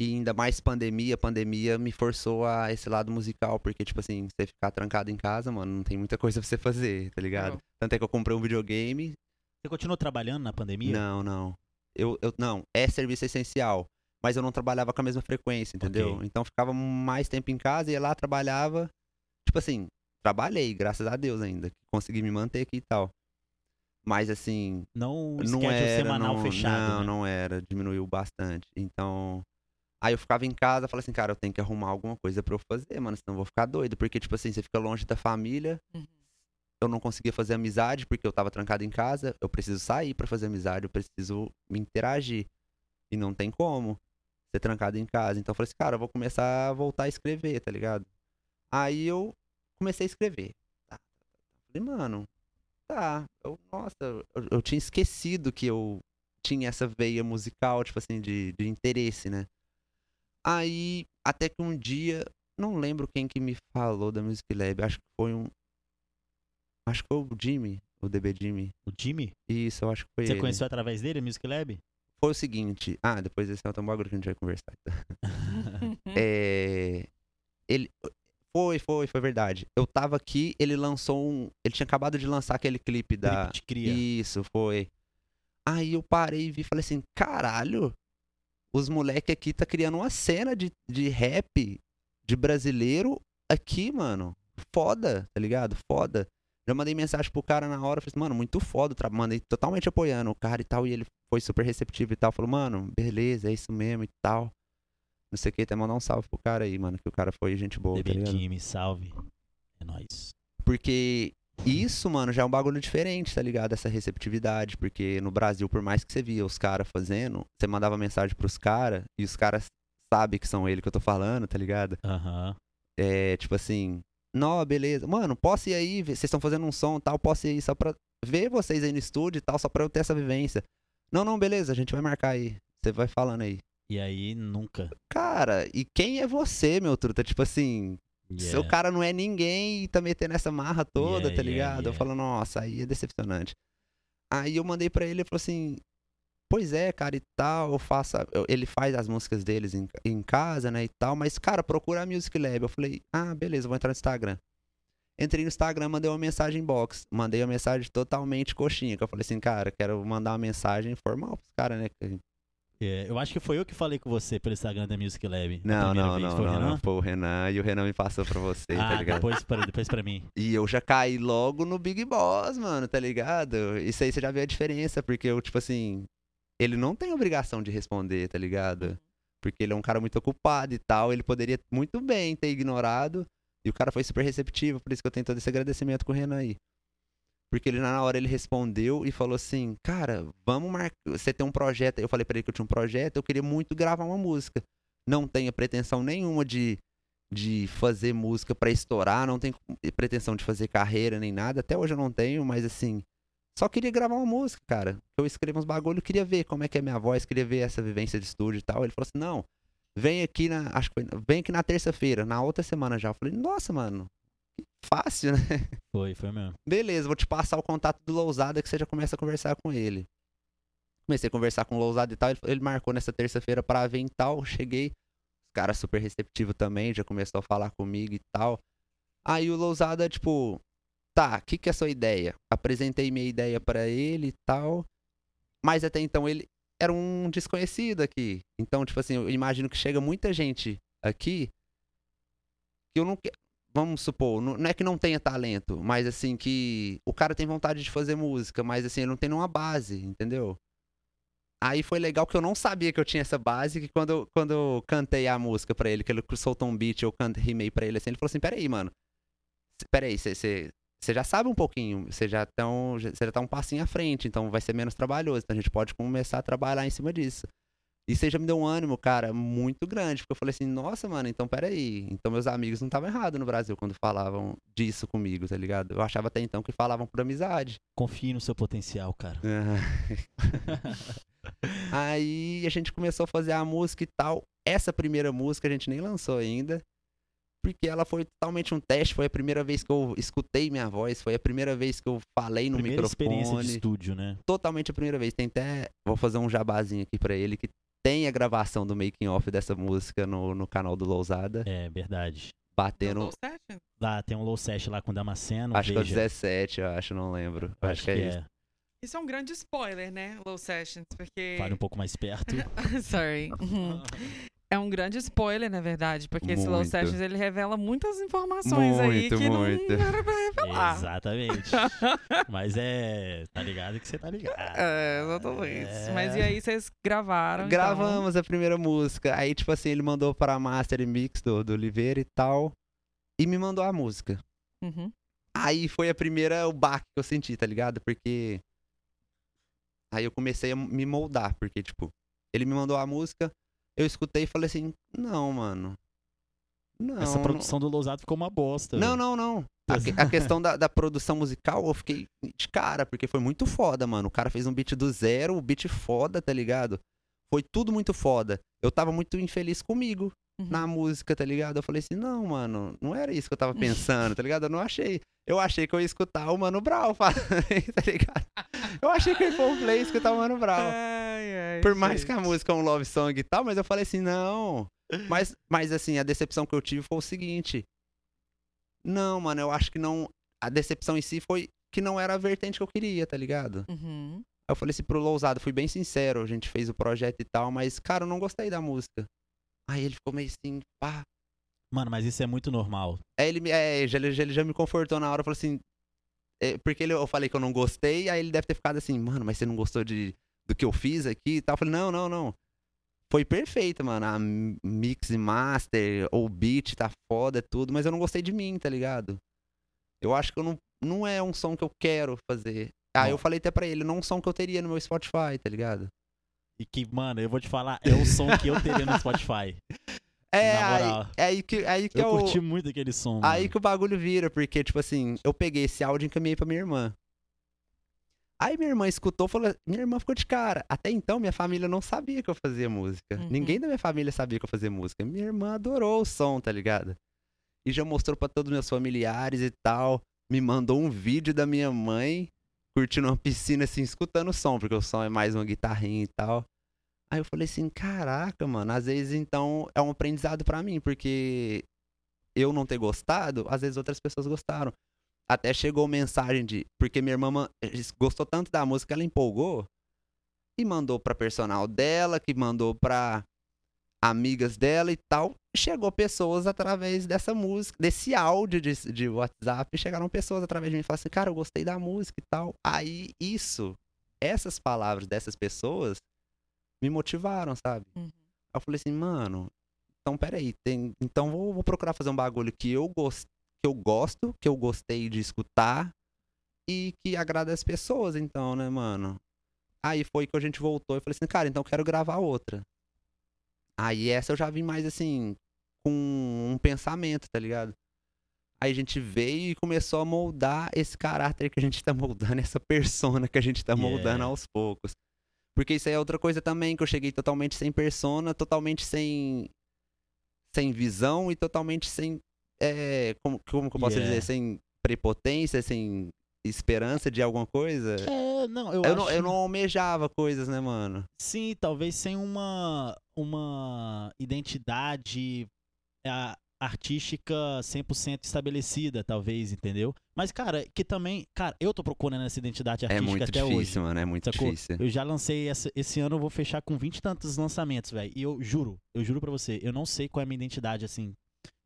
E ainda mais pandemia, pandemia me forçou a esse lado musical, porque, tipo assim, você ficar trancado em casa, mano, não tem muita coisa pra você fazer, tá ligado? Eu- Tanto é que eu comprei um videogame. Você continuou trabalhando na pandemia? Não, não. Eu, eu, não, é serviço essencial. Mas eu não trabalhava com a mesma frequência, entendeu? Ok. Então ficava mais tempo em casa, ia lá, trabalhava. Tipo assim, trabalhei, graças a Deus ainda. Consegui me manter aqui e tal. Mas assim, Não, não schedule era, semanal não, fechado. não, né? não era, diminuiu bastante. Então, aí eu ficava em casa, falei assim, cara, eu tenho que arrumar alguma coisa pra eu fazer, mano, senão eu vou ficar doido, porque tipo assim, você fica longe da família. Uhum. Eu não conseguia fazer amizade porque eu tava trancado em casa. Eu preciso sair pra fazer amizade, eu preciso me interagir. E não tem como ser trancado em casa. Então eu falei assim, cara, eu vou começar a voltar a escrever, tá ligado? Aí eu comecei a escrever. Tá, tá, tá. Falei, mano, tá. Eu, nossa, eu, eu tinha esquecido que eu tinha essa veia musical, tipo assim, de, de interesse, né? Aí, até que um dia, não lembro quem que me falou da Music Lab, acho que foi um. Acho que foi o Jimmy, o DB Jimmy. O Jimmy? Isso, eu acho que foi Você ele. conheceu através dele, a Music Lab? Foi o seguinte. Ah, depois desse é outro bagulho que a gente vai conversar. É. Ele. Foi, foi, foi verdade. Eu tava aqui, ele lançou um. Ele tinha acabado de lançar aquele clipe da. Felipe te cria. Isso, foi. Aí eu parei e vi e falei assim, caralho, os moleque aqui tá criando uma cena de, de rap de brasileiro aqui, mano. Foda, tá ligado? Foda. Já mandei mensagem pro cara na hora, falei assim, mano, muito foda, o tra- mandei totalmente apoiando o cara e tal, e ele foi super receptivo e tal, falou, mano, beleza, é isso mesmo e tal. Não sei o que, até mandar um salve pro cara aí, mano, que o cara foi gente boa, tá DB ligado? Time, salve. É nóis. Porque isso, mano, já é um bagulho diferente, tá ligado? Essa receptividade. Porque no Brasil, por mais que você via os caras fazendo, você mandava mensagem pros caras e os caras sabem que são ele que eu tô falando, tá ligado? Aham. É tipo assim, não, beleza. Mano, posso ir aí, vocês estão fazendo um som e tal, posso ir aí só pra ver vocês aí no estúdio e tal, só pra eu ter essa vivência. Não, não, beleza, a gente vai marcar aí. Você vai falando aí. E aí, nunca. Cara, e quem é você, meu truta? Tipo assim, Yeah. seu cara não é ninguém e tá metendo essa marra toda, Yeah, tá yeah, ligado? Eu yeah. falo, nossa, aí é decepcionante. Aí eu mandei pra ele e falou assim: Pois é, cara, e tal, eu faço. eu- ele faz as músicas deles em, em casa, né, e tal, mas, cara, procura a Music Lab. Eu falei, ah, beleza, vou entrar no Instagram. Entrei no Instagram, mandei uma mensagem box. Mandei uma mensagem totalmente coxinha. Que eu falei assim, cara, quero mandar uma mensagem formal pros caras, né? É, eu acho que foi eu que falei com você pelo Instagram da Music Lab. Não, não, vez. não, Foi o não, Renan? não. Foi o Renan e o Renan me passou pra você, tá Ah, ligado? depois pra, depois pra mim. E eu já caí logo no Big Boss, mano, tá ligado? Isso aí você já vê a diferença, porque eu, tipo assim, ele não tem obrigação de responder, tá ligado? Porque ele é um cara muito ocupado e tal, ele poderia muito bem ter ignorado, e o cara foi super receptivo, por isso que eu tenho todo esse agradecimento com o Renan aí. Porque ele, na hora, ele respondeu e falou assim, cara, vamos marcar, você tem um projeto, eu falei pra ele que eu tinha um projeto, eu queria muito gravar uma música. Não tenho pretensão nenhuma de de fazer música pra estourar, não tenho pretensão de fazer carreira nem nada. Até hoje eu não tenho, mas assim, só queria gravar uma música, cara. Eu escrevo uns bagulho, queria ver como é que é minha voz, queria ver essa vivência de estúdio e tal. Ele falou assim: "Não, vem aqui na, acho que foi, vem aqui na terça-feira, na outra semana já". Eu falei: "Nossa, mano, fácil, né?" Foi, foi mesmo. Beleza, vou te passar o contato do Lousada que você já começa a conversar com ele. Comecei a conversar com o Lousada e tal. Ele, ele marcou nessa terça-feira pra vir e tal. Cheguei. Os caras super receptivo também, já começou a falar comigo e tal. Aí o Lousada, tipo, tá, o que, que é a sua ideia? Apresentei minha ideia pra ele e tal. Mas até então ele era um desconhecido aqui. Então, tipo assim, eu imagino que chega muita gente aqui que eu não quero vamos supor, não não é que não tenha talento, mas assim, que o cara tem vontade de fazer música, mas assim, ele não tem nenhuma base, entendeu? Aí foi legal que eu não sabia que eu tinha essa base, que quando, eu- quando eu cantei a música pra ele, que ele soltou um beat, eu cantei, rimei pra ele assim, ele falou assim, peraí, mano, peraí, você já sabe um pouquinho, você já, tão, já tá um passinho à frente, então vai ser menos trabalhoso, então a gente pode começar a trabalhar em cima disso. E você já me deu um ânimo, cara, muito grande. Porque eu falei assim, nossa, mano, então peraí. Então meus amigos não estavam errados no Brasil quando falavam disso comigo, tá ligado? Eu achava até então que falavam por amizade. Confie no seu potencial, cara. Aí a gente começou a fazer a música e tal. Essa primeira música a gente nem lançou ainda. Porque ela foi totalmente um teste. Foi a primeira vez que eu escutei minha voz. Foi a primeira vez que eu falei no Primeira experiência microfone. de estúdio, né? totalmente a primeira vez. Tem até. Vou fazer um jabazinho aqui pra ele que tem a gravação do making off dessa música no, no canal do Lousada. É, verdade. Batendo. Low session? Lá tem um low set lá com o Damasceno. Acho que é o veja. 17, eu acho, não lembro. Eu acho, que, é isso. Isso é um grande spoiler, né? Low sessions, porque. Fale um pouco mais perto. Sorry. É um grande spoiler, na verdade, porque esse Low Muito. Sessions ele revela muitas informações aí Muito, que muito. não era pra Exatamente. Mas é. Tá ligado que você tá ligado. É, exatamente. É. Mas e aí vocês gravaram? então? Gravamos a primeira música. Aí, tipo assim, ele mandou pra Master e Mix do, do Oliveira e tal. E me mandou a música. Uhum. Aí foi a primeira, o baque que eu senti, tá ligado? Porque. Aí eu comecei a me moldar, porque, tipo, ele me mandou a música, eu escutei e falei assim: não, mano. Não. Essa não- produção do Lousado ficou uma bosta. Não, não, não. A, que- a questão da, da produção musical, eu fiquei de cara, porque foi muito foda, mano. O cara fez um beat do zero, o beat foda, tá ligado? Foi tudo muito foda. Eu tava muito infeliz comigo Uhum. na música, tá ligado? Eu falei assim, não, mano, não era isso que eu tava pensando, tá ligado? Eu não achei. Eu achei que eu ia escutar o Mano Brown tá ligado? Eu achei que eu ia pôr um play e escutar o Mano Brown. Ai, ai, Por mais que a gente. música é um love song e tal, mas eu falei assim, não. Mas, mas assim, a decepção que eu tive foi o seguinte. Não, mano, eu acho que não. A decepção em si foi que não era a vertente que eu queria, tá ligado? Uhum. Aí eu falei assim pro Lousado, fui bem sincero, a gente fez o projeto e tal, mas, cara, eu não gostei da música. Aí ele ficou meio assim, pá. Mano, mas isso é muito normal. Ele, é, já, ele, já- ele já me confortou na hora, falou assim. É, porque ele- eu falei que eu não gostei, aí ele deve ter ficado assim, mano, mas você não gostou de, do que eu fiz aqui e tal. Eu falei, não, não, não. foi perfeita, mano. A mix e master, ou beat tá foda, tudo, mas eu não gostei de mim, tá ligado? Eu acho que eu não, não é um som que eu quero fazer. Ah, Não. eu falei até pra ele, não é um som que eu teria no meu Spotify, tá ligado? E que, mano, eu vou te falar, é o som que eu teria no Spotify. É, aí, é aí que, aí que Eu eu, curti muito aquele som. Aí mano. que o bagulho vira, porque, tipo assim, eu peguei esse áudio e encaminhei pra minha irmã. Aí minha irmã escutou e falou, minha irmã ficou de cara. Até então, minha família não sabia que eu fazia música. Uhum. Ninguém da minha família sabia que eu fazia música. Minha irmã adorou o som, tá ligado? E já mostrou pra todos os meus familiares e tal. Me mandou um vídeo da minha mãe curtindo uma piscina, assim, escutando o som, porque o som é mais uma guitarrinha e tal. Aí eu falei assim, caraca, mano, às vezes então é um aprendizado pra mim, porque eu não ter gostado, às vezes outras pessoas gostaram. Até chegou mensagem de. Porque minha irmã ma- gostou tanto da música, ela empolgou e mandou pra personal dela, que mandou pra amigas dela e tal. Chegou pessoas através dessa música, desse áudio de, de WhatsApp. Chegaram pessoas através de mim e falaram assim: Cara, eu gostei da música e tal. Aí isso, essas palavras dessas pessoas me motivaram, sabe? Uhum. Aí eu falei assim, mano, então peraí, tem, então vou, vou procurar fazer um bagulho que eu, gos, que eu gosto, que eu gostei de escutar e que agrada as pessoas, então, né, mano? Aí foi que a gente voltou e falei assim, cara, então eu quero gravar outra. Aí essa eu já vim mais assim, com um pensamento, tá ligado? Aí a gente veio e começou a moldar esse caráter que a gente tá moldando, essa persona que a gente tá moldando Yeah. aos poucos. Porque isso aí é outra coisa também, que eu cheguei totalmente sem persona, totalmente sem sem visão e totalmente sem é, como, como que eu posso Yeah. dizer, sem prepotência, sem esperança de alguma coisa. É, não, eu, Eu, acho... não, eu não almejava coisas, né, mano? Sim, talvez sem uma, uma identidade a- artística 100% estabelecida, talvez, entendeu? Mas, cara, que também... Cara, eu tô procurando essa identidade É artística muito até difícil, hoje. mano, é muito Sacou? difícil. Eu já lancei essa, esse ano, eu vou fechar com 20 e tantos lançamentos, velho. E eu juro, eu juro pra você, eu não sei qual é a minha identidade, assim,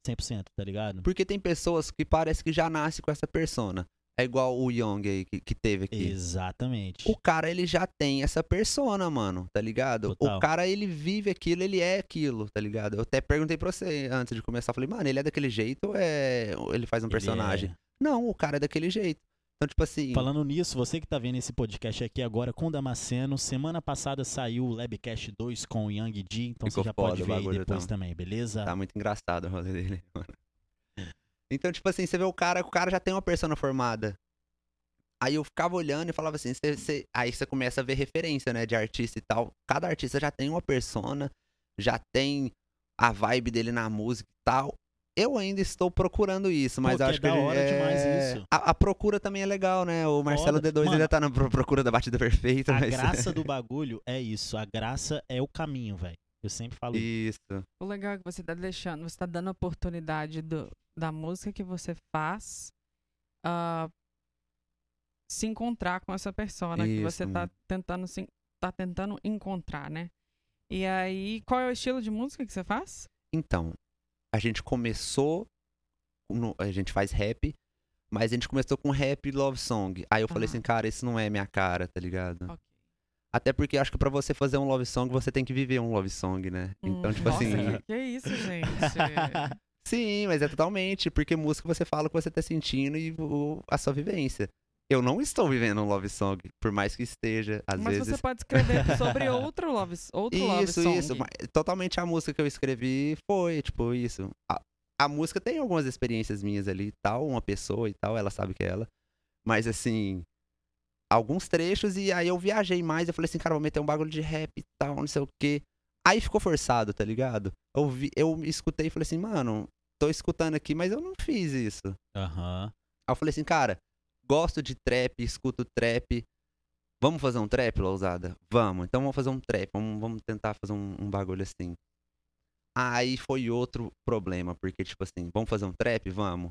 100%, tá ligado? Porque tem pessoas que parece que já nasce com essa persona. É igual o Young aí que, que teve aqui. Exatamente. O cara, ele já tem essa persona, mano, tá ligado? Total. O cara, ele vive aquilo, ele é aquilo, tá ligado? Eu até perguntei pra você antes de começar, falei, mano, ele é daquele jeito ou é... ele faz um Ele personagem? é- Não, o cara é daquele jeito. Então, tipo assim... Falando nisso, você que tá vendo esse podcast aqui agora com o Damasceno, semana passada saiu o Labcast 2 com o Young D, então Ficou você já pode ver aí depois então. também, beleza? Tá muito engraçado o rolê dele, mano. Então, tipo assim, você vê o cara, o cara já tem uma persona formada. Aí eu ficava olhando e falava assim, cê- cê- aí você começa a ver referência, né, de artista e tal. Cada artista já tem uma persona, já tem a vibe dele na música e tal. Eu ainda estou procurando isso, mas Pô, eu que acho é que da hora demais é, isso. A, a procura também é legal, né? O Marcelo Foda. D2 Mano, ainda tá na pro- procura da batida perfeita, A mas graça do bagulho é isso, a graça é o caminho, velho. Eu sempre falo isso. isso. O legal é que você tá deixando, você tá dando a oportunidade do, da música que você faz ah, se encontrar com essa persona que você Isso, tá mano. tentando se, tá tentando encontrar, né? E aí, qual é o estilo de música que você faz? Então, a gente começou. no- a gente faz rap, mas a gente começou com rap e love song. Aí eu falei Ah. assim, cara, isso não é minha cara, tá ligado? Ok. Até porque acho que pra você fazer um love song, você tem que viver um love song, né? Então, Hum, tipo nossa, assim. que, que isso, gente? Sim, mas é totalmente. Porque música você fala o que você tá sentindo e o- a sua vivência. Eu não estou vivendo um love song, por mais que esteja, às Mas vezes. você pode escrever sobre outro love, outro love Isso, song. isso. mas Totalmente a música que eu escrevi foi, tipo, isso. A, a música tem algumas experiências minhas ali e tal, uma pessoa e tal, ela sabe que é ela. Mas assim, alguns trechos e aí eu viajei mais, eu falei assim, cara, vou meter um bagulho de rap e tal, não sei o quê. Aí ficou forçado, tá ligado? Eu, vi, eu escutei e falei assim, mano, tô escutando aqui, mas eu não fiz isso. Aham. Aí eu falei assim, cara, gosto de trap, escuto trap. Vamos fazer um trap, Lousada? Vamos. Então vamos fazer um trap. Vamos, vamos tentar fazer um, um bagulho assim. Aí foi outro problema, porque, tipo assim, vamos fazer um trap? Vamos.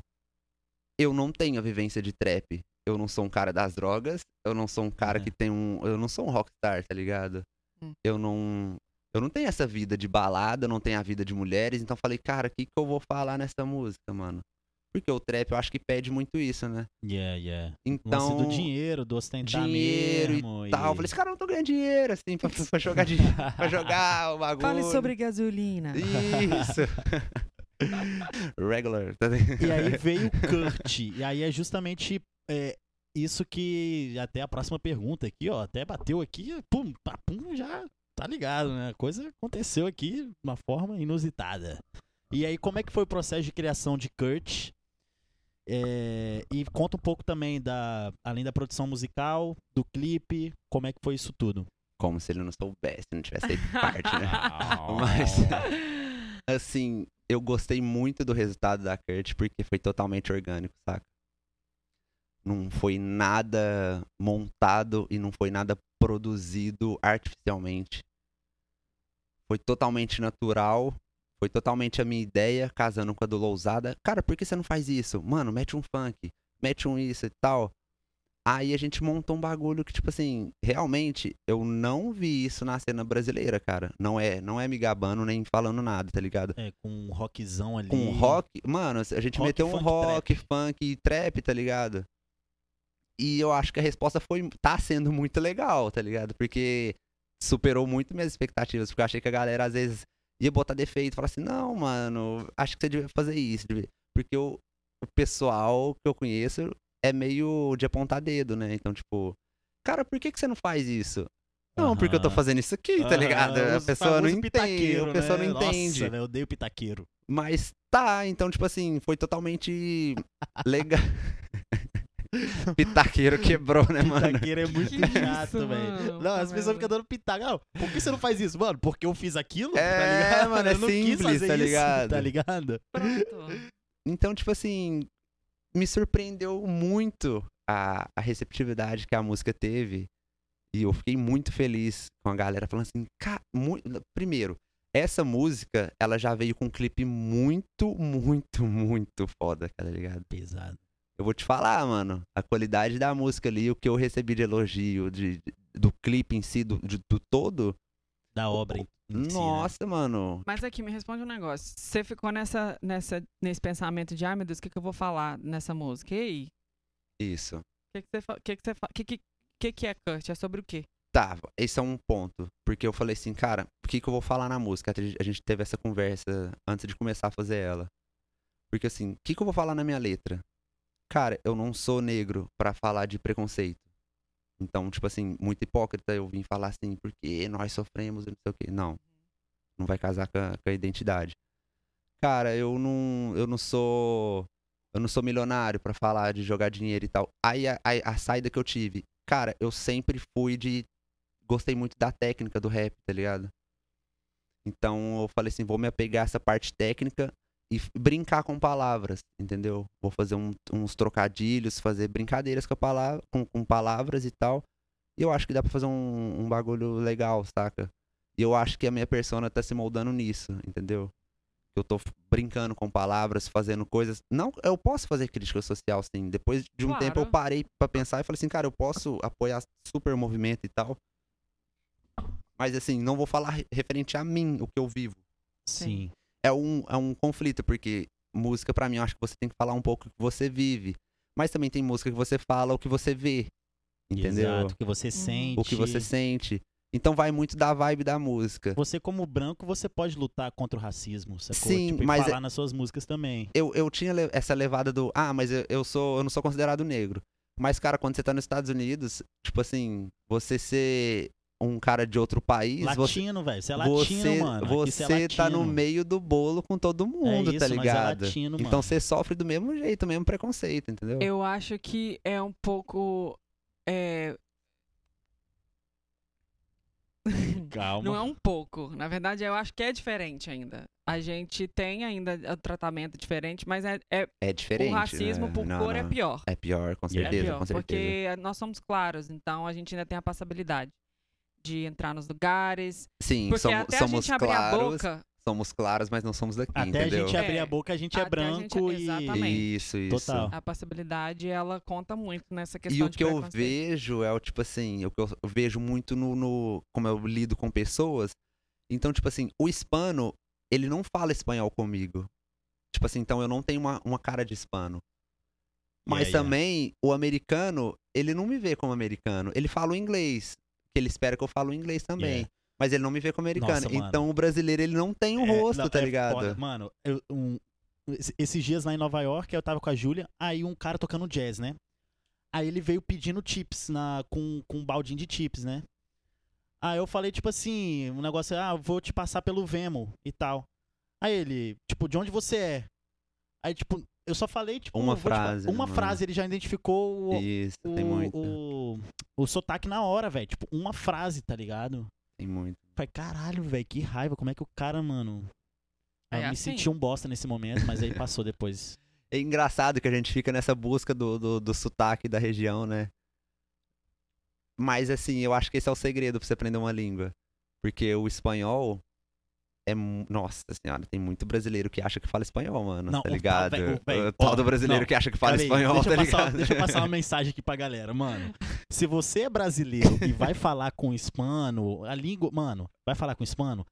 Eu não tenho a vivência de trap. Eu não sou um cara das drogas. Eu não sou um cara É. que tem um. Eu não sou um rockstar, tá ligado? Hum. Eu não. Eu não tenho essa vida de balada, eu não tenho a vida de mulheres. Então eu falei, cara, o que, que eu vou falar nessa música, mano? Porque o trap eu acho que pede muito isso, né? Yeah, yeah. Então. Lance do dinheiro, do ostentar dinheiro mesmo. e tal. Eu falei, esse cara não tô ganhando dinheiro, assim, pra, pra jogar, de, pra jogar o bagulho. Fale sobre gasolina. Isso. Regular. tá? E aí veio o Kurt. E aí é justamente é, isso que até a próxima pergunta aqui, ó, até bateu aqui, pum, papum, já tá ligado, né? A coisa aconteceu aqui de uma forma inusitada. E aí, como é que foi o processo de criação de Kurt? É, e conta um pouco também da, além da produção musical, do clipe, como é que foi isso tudo? Como se ele não soubesse, não tivesse feito parte, né? Mas, assim, eu gostei muito do resultado da Kurt porque foi totalmente orgânico, saca? Não foi nada montado e não foi nada produzido artificialmente. Foi totalmente natural. Foi totalmente a minha ideia, casando com a do Lousada. Cara, por que você não faz isso? Mano, mete um funk, mete um isso e tal. Aí a gente montou um bagulho que, tipo assim, realmente eu não vi isso na cena brasileira, cara. Não é, não é me gabando nem falando nada, tá ligado? É, com um rockzão ali. Com rock, mano, a gente Rock, meteu um funk, rock, trap. funk e trap, tá ligado? E eu acho que a resposta foi tá sendo muito legal, tá ligado? Porque superou muito minhas expectativas, porque eu achei que a galera às vezes ia botar defeito, falar assim: "Não, mano, acho que você devia fazer isso". devia-" Porque o, o pessoal que eu conheço é meio de apontar dedo, né? Então, tipo, cara, por que que você não faz isso? Não, porque eu tô fazendo isso aqui, tá ligado? Aham, A os pessoa não entende, a pessoa né? não entende. Nossa, eu odeio pitaqueiro. Mas tá, então, tipo assim, foi totalmente legal. Pitaqueiro quebrou, né, mano? Pitaqueiro é muito Que chato, isso, velho. mano? Não, as Puta pessoas ficam dando pitaco. Não, por que você não faz isso? Mano, porque eu fiz aquilo, É, tá ligado? mano, é eu não quis simples, fazer tá isso, ligado? tá ligado? Pronto. Então, tipo assim, me surpreendeu muito a, a receptividade que a música teve. E eu fiquei muito feliz com a galera falando assim, cara, mu- primeiro, essa música, ela já veio com um clipe muito, muito, muito foda, tá ligado? Pesado. Eu vou te falar, mano. A qualidade da música ali, o que eu recebi de elogio, de, de- do clipe em si, do, de- do todo. Da obra em, em si, né? Nossa, mano. Mas aqui, me responde um negócio. Você ficou nessa, nessa, nesse pensamento de, ai meu Deus, o que, que eu vou falar nessa música? E aí? Isso. O que, que você fa- que que você fa- que, que, que, que é Kurt? É sobre o quê? Tá, esse é um ponto. Porque eu falei assim, cara, o que, que eu vou falar na música? A gente teve essa conversa antes de começar a fazer ela. Porque assim, o que, que eu vou falar na minha letra? Cara, eu não sou negro pra falar de preconceito. Então, tipo assim, muito hipócrita eu vim falar assim, porque nós sofremos e não sei o quê. Não. Não vai casar com a, com a identidade. Cara, eu não, eu não sou. Eu não sou milionário pra falar de jogar dinheiro e tal. Aí a, a, a saída que eu tive, cara, eu sempre fui de. Gostei muito da técnica do rap, tá ligado? Então eu falei assim, vou me apegar a essa parte técnica e brincar com palavras, entendeu? Vou fazer um- uns trocadilhos, fazer brincadeiras com, a palavra, com, com palavras e tal. E eu acho que dá pra fazer um, um bagulho legal, saca? E eu acho que a minha persona tá se moldando nisso, entendeu? Que eu tô brincando com palavras, fazendo coisas. Não, eu posso fazer crítica social, sim. Depois de um tempo eu Claro. parei pra pensar e falei assim, cara, eu posso apoiar super movimento e tal. Mas assim, não vou falar re- referente a mim, o que eu vivo. Sim. É um, é um conflito, porque música, pra mim, eu acho que você tem que falar um pouco o que você vive. Mas também tem música que você fala o que você vê. Entendeu? Exato, o que você sente. O que você sente. Então vai muito da vibe da música. Você, como branco, você pode lutar contra o racismo, sacou? Sim, tipo, e mas falar nas suas músicas também. Eu, eu tinha essa levada do, ah, mas eu, eu sou, eu não sou considerado negro. Mas, cara, quando você tá nos Estados Unidos, tipo assim, você ser um cara de outro país, você, Latino, velho. Você é latino, você, mano. Você é tá no latino. meio do bolo com todo mundo, é isso, tá ligado? É latino, então mano. você sofre do mesmo jeito, o mesmo preconceito, entendeu? Eu acho que é um pouco. É... Calma. Não é um pouco. Na verdade, eu acho que é diferente ainda. A gente tem ainda o tratamento diferente, mas é, é- É diferente. o racismo né? por Não, cor é não. pior. É pior, com É certeza, é pior, com certeza. porque nós somos claros, então a gente ainda tem a passabilidade de entrar nos lugares. Sim, Porque somos, até a somos gente abrir claros, a boca. somos claros, mas não somos daqui, Até entendeu? a gente abrir É, a boca, a gente é branco gente- e. exatamente. Isso, isso. Total. A passabilidade, ela conta muito nessa questão E o de que eu vejo é o tipo assim, o que eu vejo muito no, no- como eu lido com pessoas. Então, tipo assim, o hispano, ele não fala espanhol comigo. Tipo assim, então eu não tenho uma, uma cara de hispano. Mas Yeah, yeah. também, o americano, ele não me vê como americano. Ele fala o inglês. Que ele espera que eu fale o inglês também. Yeah. Mas ele não me vê como americano. Nossa, então o brasileiro, ele não tem um É, rosto, não, tá é ligado? foda. Mano, eu- um- esse- esses dias lá em Nova York, eu tava com a Júlia, aí um cara tocando jazz, né? Aí ele veio pedindo chips na, com, com um baldinho de chips, né? Aí eu falei, tipo assim, um negócio, ah, eu vou te passar pelo Vemo e tal. Aí ele, tipo, de onde você é? Aí, tipo, eu só falei, tipo, Uma vou te frase, né, uma mano? frase, ele já identificou o, Isso, o, tem muito. o, o sotaque na hora, velho. Tipo, uma frase, tá ligado? Tem muito. Falei, caralho, velho, que raiva. Como é que o cara, mano. É eu me assim. senti um bosta nesse momento, mas aí passou depois. É engraçado que a gente fica nessa busca do, do, do sotaque da região, né? Mas assim, eu acho que esse é o segredo pra você aprender uma língua. Porque o espanhol é. Nossa senhora, tem muito brasileiro que acha que fala espanhol, mano. Não, o tá ligado? véi, o tal ó, do brasileiro não, que acha que fala aí, espanhol, deixa, tá eu passar, ligado? deixa eu passar uma mensagem aqui pra galera, mano. Se você é brasileiro e vai falar com hispano, a língua. Mano, vai falar com hispano?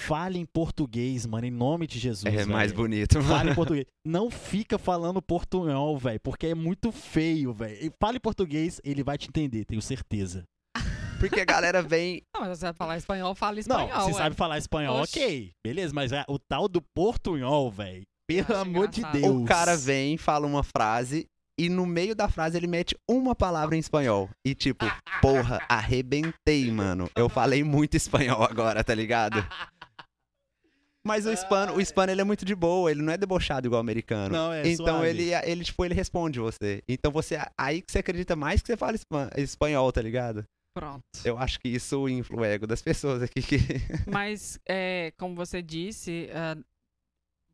Fale em português, mano, em nome de Jesus. É mais velho. bonito, Fale mano. em português. Não fica falando portunhol, velho, porque é muito feio, velho. Fale em português, ele vai te entender, tenho certeza. Porque a galera vem. Não, mas você vai falar espanhol, fala espanhol. Não, você ué. sabe falar espanhol, Oxi. ok. Beleza, mas é, o tal do portunhol, velho. Pelo amor de engraçado. Deus. O cara vem, fala uma frase. E no meio da frase ele mete uma palavra em espanhol. E tipo, porra, arrebentei, mano. Eu falei muito espanhol agora, tá ligado? Mas o hispano, o hispano ele é muito de boa, ele não é debochado igual o americano. Não, é então suave. ele, ele, tipo, ele responde você. Então você. Aí que você acredita mais que você fala espan- espanhol, tá ligado? Pronto. Eu acho que isso influi o ego das pessoas aqui que. Mas, é, como você disse, ah,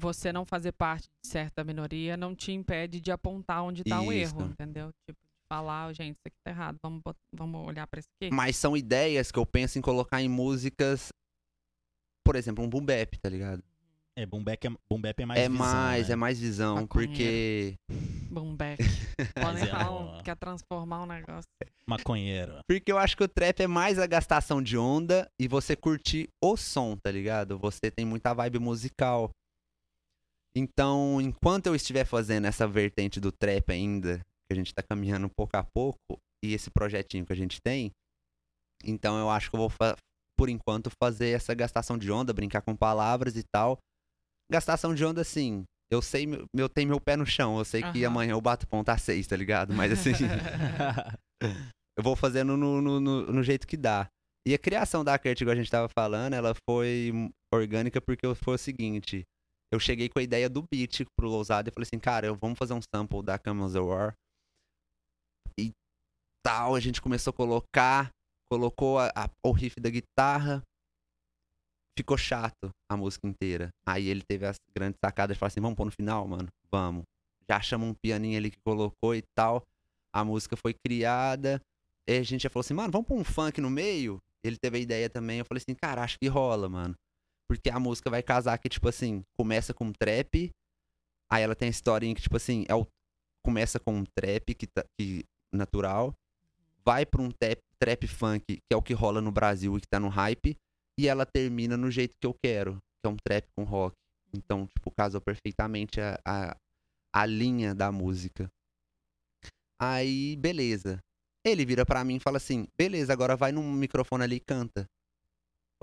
você não fazer parte de certa minoria não te impede de apontar onde tá o erro, entendeu? Tipo, de falar, "Ó, gente, isso aqui tá errado, vamos, vamos olhar pra isso aqui. Mas são ideias que eu penso em colocar em músicas. Por exemplo, um boom bap, tá ligado? É, boom bap é, boom bap é mais é visão, mais, né? é mais visão, Maconheiro. porque. Boom. Mas Podem é, falar, um- quer transformar um negócio. Maconheiro. Porque eu acho que o trap é mais a gastação de onda e você curtir o som, tá ligado? Você tem muita vibe musical. Então, enquanto eu estiver fazendo essa vertente do trap ainda, que a gente tá caminhando pouco a pouco, e esse projetinho que a gente tem, então eu acho que eu vou, por enquanto, fazer essa gastação de onda, brincar com palavras e tal. Gastação de onda, assim, eu sei, eu tenho meu pé no chão, eu sei que Aham. amanhã eu bato ponta às seis, tá ligado? Mas assim. eu vou fazendo no, no, no- no jeito que dá. E a criação da Kurt, igual a gente tava falando, ela foi orgânica porque foi o seguinte. Eu cheguei com a ideia do beat pro Lousada e falei assim, cara, vamos fazer um sample da Camels War. E tal, a gente começou a colocar, colocou a- a- o riff da guitarra. Ficou chato a música inteira. Aí ele teve as grandes sacadas e falou assim, vamos pôr no final, mano? Vamos. Já chama um pianinho ali que colocou e tal. A música foi criada. E a gente já falou assim, mano, vamos pôr um funk no meio? Ele teve a ideia também. Eu falei assim, cara, acho que rola, mano. Porque a música vai casar que, tipo assim, começa com trap. Aí ela tem a historinha que, tipo assim, é o, começa com um trap que, tá, que natural. Vai pra um trap, trap funk, que é o que rola no Brasil e que tá no hype. E ela termina no jeito que eu quero, que é um trap com rock. Então, tipo, casou perfeitamente a, a, a linha da música. Aí, beleza. Ele vira pra mim e fala assim: beleza, agora vai no microfone ali e canta.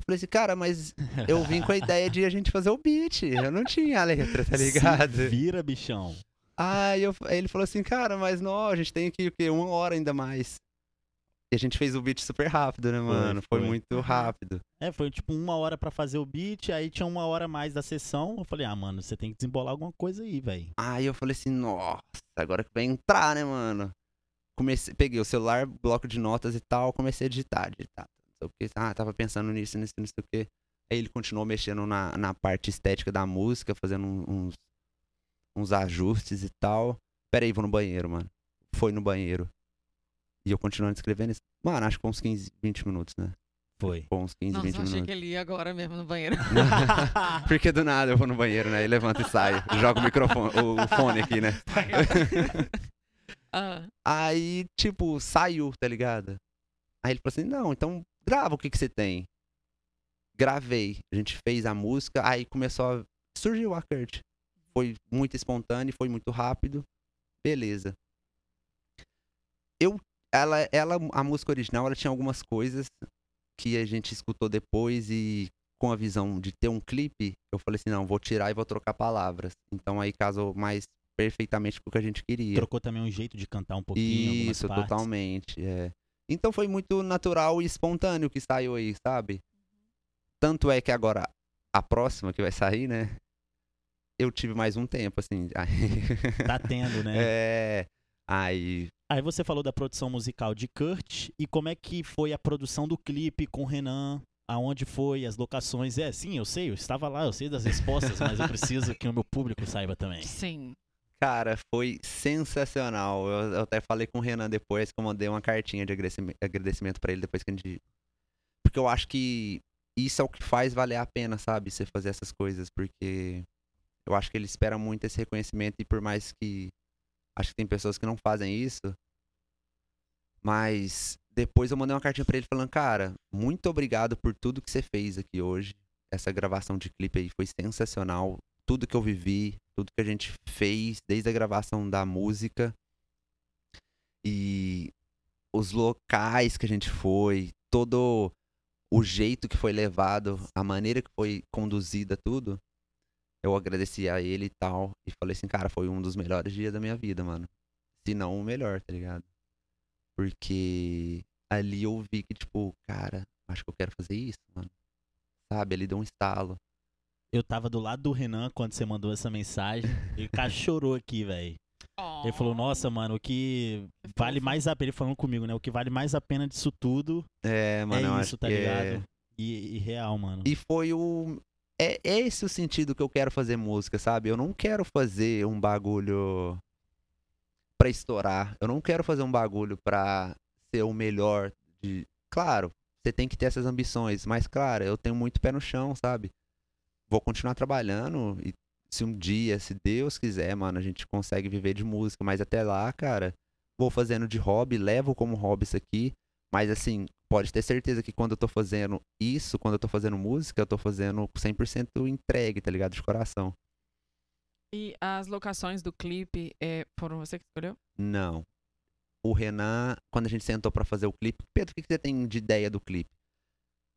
Eu falei assim, cara, mas eu vim com a ideia de a gente fazer o beat. Eu não tinha a letra, tá ligado? Se vira, bichão. Aí, eu, aí ele falou assim, cara, mas não, a gente tem aqui o quê? Uma hora ainda mais. E a gente fez o beat super rápido, né, mano? Foi, foi. muito Uhum. rápido. É, foi tipo uma hora pra fazer o beat, aí tinha uma hora a mais da sessão. Eu falei, ah, mano, você tem que desembolar alguma coisa aí, velho. Aí eu falei assim, nossa, agora que vai entrar, né, mano? Comecei, peguei o celular, bloco de notas e tal, comecei a digitar, digitar. Não sei o que, ah, tava pensando nisso, nisso, nisso, o quê. Aí ele continuou mexendo na, na parte estética da música, fazendo uns, uns ajustes e tal. Pera aí, vou no banheiro, mano. Foi no banheiro. E eu continuando escrevendo isso. Mano, acho que uns 15, 20 minutos, né? Foi. Foi uns 15, Nossa, 20 eu achei minutos. que ele ia agora mesmo no banheiro. Porque do nada eu vou no banheiro, né? E levanto e saio. Jogo o microfone, o, o fone aqui, né? Ah, Aí, tipo, saiu, tá ligado? Aí ele falou assim: não, então grava o que, que você tem. Gravei. A gente fez a música, aí começou a. Surgiu a Kurt. foi muito espontâneo, foi muito rápido. Beleza. Eu, ela, ela, a música original, ela tinha algumas coisas que a gente escutou depois e com a visão de ter um clipe, eu falei assim, não, vou tirar e vou trocar palavras. Então aí casou mais perfeitamente com o que a gente queria. Trocou também um jeito de cantar um pouquinho. Isso, totalmente. É. Então foi muito natural e espontâneo que saiu aí, sabe? Tanto é que agora, a próxima que vai sair, né? Eu tive mais um tempo, assim. Tá tendo, né? é. Aí. Aí você falou da produção musical de Kurt e como é que foi a produção do clipe com o Renan? Aonde foi, as locações? É, sim, eu sei, eu estava lá, eu sei das respostas, mas eu preciso que o meu público saiba também. Sim. Cara, foi sensacional. Eu, eu até falei com o Renan depois que eu mandei uma cartinha de agradecime- agradecimento pra ele depois que a gente. Porque eu acho que isso é o que faz valer a pena, sabe? Você fazer essas coisas. Porque eu acho que ele espera muito esse reconhecimento e por mais que. Acho que tem pessoas que não fazem isso. Mas depois eu mandei uma cartinha pra ele falando, cara, muito obrigado por tudo que você fez aqui hoje. Essa gravação de clipe aí foi sensacional. Tudo que eu vivi, tudo que a gente fez, desde a gravação da música. E os locais que a gente foi, todo o jeito que foi levado, a maneira que foi conduzida tudo. Eu agradeci a ele e tal. E falei assim, cara, foi um dos melhores dias da minha vida, mano. Se não o melhor, tá ligado? Porque ali eu vi que, tipo, cara, acho que eu quero fazer isso, mano. Sabe? Ele deu um estalo. Eu tava do lado do Renan quando você mandou essa mensagem. Ele quase chorou aqui, velho. Ele falou, nossa, mano, o que vale mais a pena, ele falando comigo, né? O que vale mais a pena disso tudo É, mano, é acho isso, tá que é- ligado? E, e real, mano. E foi o. É, é esse o sentido que eu quero fazer música, sabe? Eu não quero fazer um bagulho pra estourar. Eu não quero fazer um bagulho pra ser o melhor de. Claro, você tem que ter essas ambições, mas, claro, eu tenho muito pé no chão, sabe? Vou continuar trabalhando e se um dia, se Deus quiser, mano, a gente consegue viver de música, mas até lá, cara, vou fazendo de hobby, levo como hobby isso aqui, mas assim, pode ter certeza que quando eu tô fazendo isso, quando eu tô fazendo música, eu tô fazendo 100% entregue, tá ligado? De coração. E as locações do clipe é, foram você que escolheu? Não. O Renan, quando a gente sentou pra fazer o clipe, Pedro, o que você tem de ideia do clipe?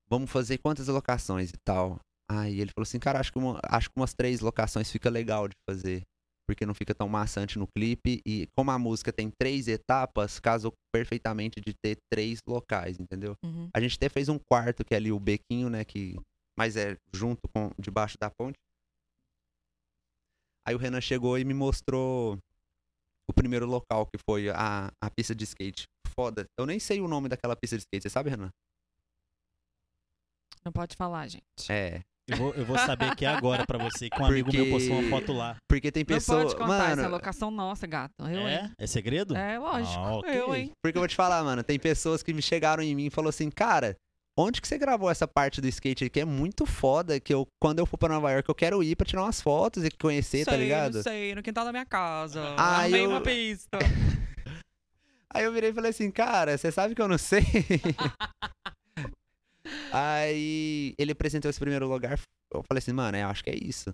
Vamos fazer quantas locações e tal? Aí ele falou assim, cara, acho que, uma- acho que umas três locações fica legal de fazer. Porque não fica tão maçante no clipe. E como a música tem três etapas, casou perfeitamente de ter três locais, entendeu? Uhum. A gente até fez um quarto, que é ali o bequinho, né? Que, mas é junto com debaixo da ponte. Aí o Renan chegou e me mostrou o primeiro local, que foi a, a pista de skate. Foda. Eu nem sei o nome daquela pista de skate, você sabe, Renan? Não pode falar, gente. É. Eu vou, eu vou saber aqui agora pra você, que um amigo meu postou uma foto lá. Porque tem Não pessoa. pode contar, mano, essa é locação nossa, gato. Eu, hein? É? É segredo? É, lógico. Ah, ok. Eu, hein? porque eu vou te falar, mano, tem pessoas que me chegaram em mim e falou assim, cara, onde que você gravou essa parte do skate que é muito foda, que eu, quando eu for pra Nova York, eu quero ir pra tirar umas fotos e conhecer, tá sei, ligado? sei, no quintal da minha casa. Ah, eu- uma pista. Aí eu virei e falei assim, cara, você sabe que eu não sei? Aí ele apresentou esse primeiro lugar, eu falei assim, mano, eu acho que é isso.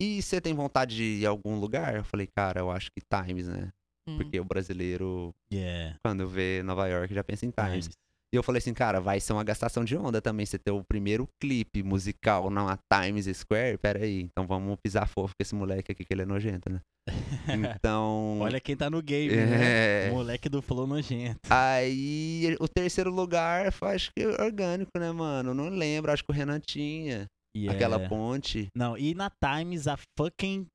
E você tem vontade de ir a algum lugar? Eu falei, cara, eu acho que Times, né? Hum. Porque o brasileiro, Yeah. quando vê Nova York, já pensa em Times. Times. E eu falei assim, cara, vai ser uma gastação de onda também você ter o primeiro clipe musical na Times Square. Pera aí, então vamos pisar fofo com esse moleque aqui que ele é nojento, né? Então. Olha quem tá no game, né? É. O moleque do Flow Nojento. Aí o terceiro lugar foi, acho que orgânico, né, mano? Não lembro, acho que o Renan tinha. Yeah. Aquela ponte. Não, e na Times a fucking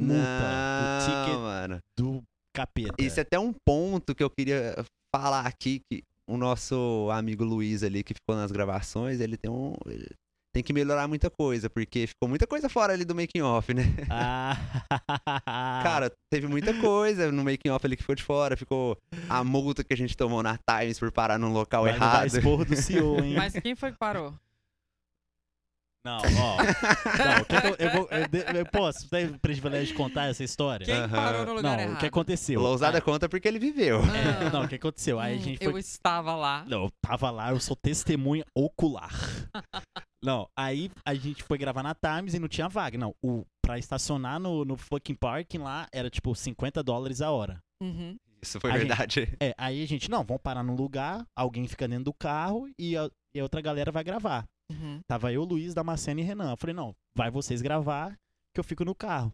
multa. Não, o ticket mano. do capeta. Isso é até um ponto que eu queria falar aqui, que o nosso amigo Luiz ali, que ficou nas gravações, ele tem um... ele tem que melhorar muita coisa, porque ficou muita coisa fora ali do making off, né? Ah. Cara, teve muita coisa no making off ali que ficou de fora. Ficou a multa que a gente tomou na Times por parar num local vai levar errado. esporro do CEO, hein? Mas quem foi que parou? Não, ó. Não, o que que eu, eu vou. Eu, eu posso ter o privilégio de contar essa história? Quem parou no lugar não, errado? o que aconteceu? Lousada Ah, conta porque ele viveu. é, Ah. não, o que aconteceu? Aí a Hum, gente Eu foi. estava lá. Não, eu tava lá, eu sou testemunha ocular. não, aí a gente foi gravar na Times e não tinha vaga. Não, o pra estacionar no, no fucking parking lá era tipo 50 dólares a hora. Uhum. Isso foi A gente- verdade. É, aí a gente, não, vamos parar num lugar, alguém fica dentro do carro e a, e a outra galera vai gravar. Uhum. Tava eu, Luiz, Damasceno e Renan. Eu falei, não, vai vocês gravar que eu fico no carro.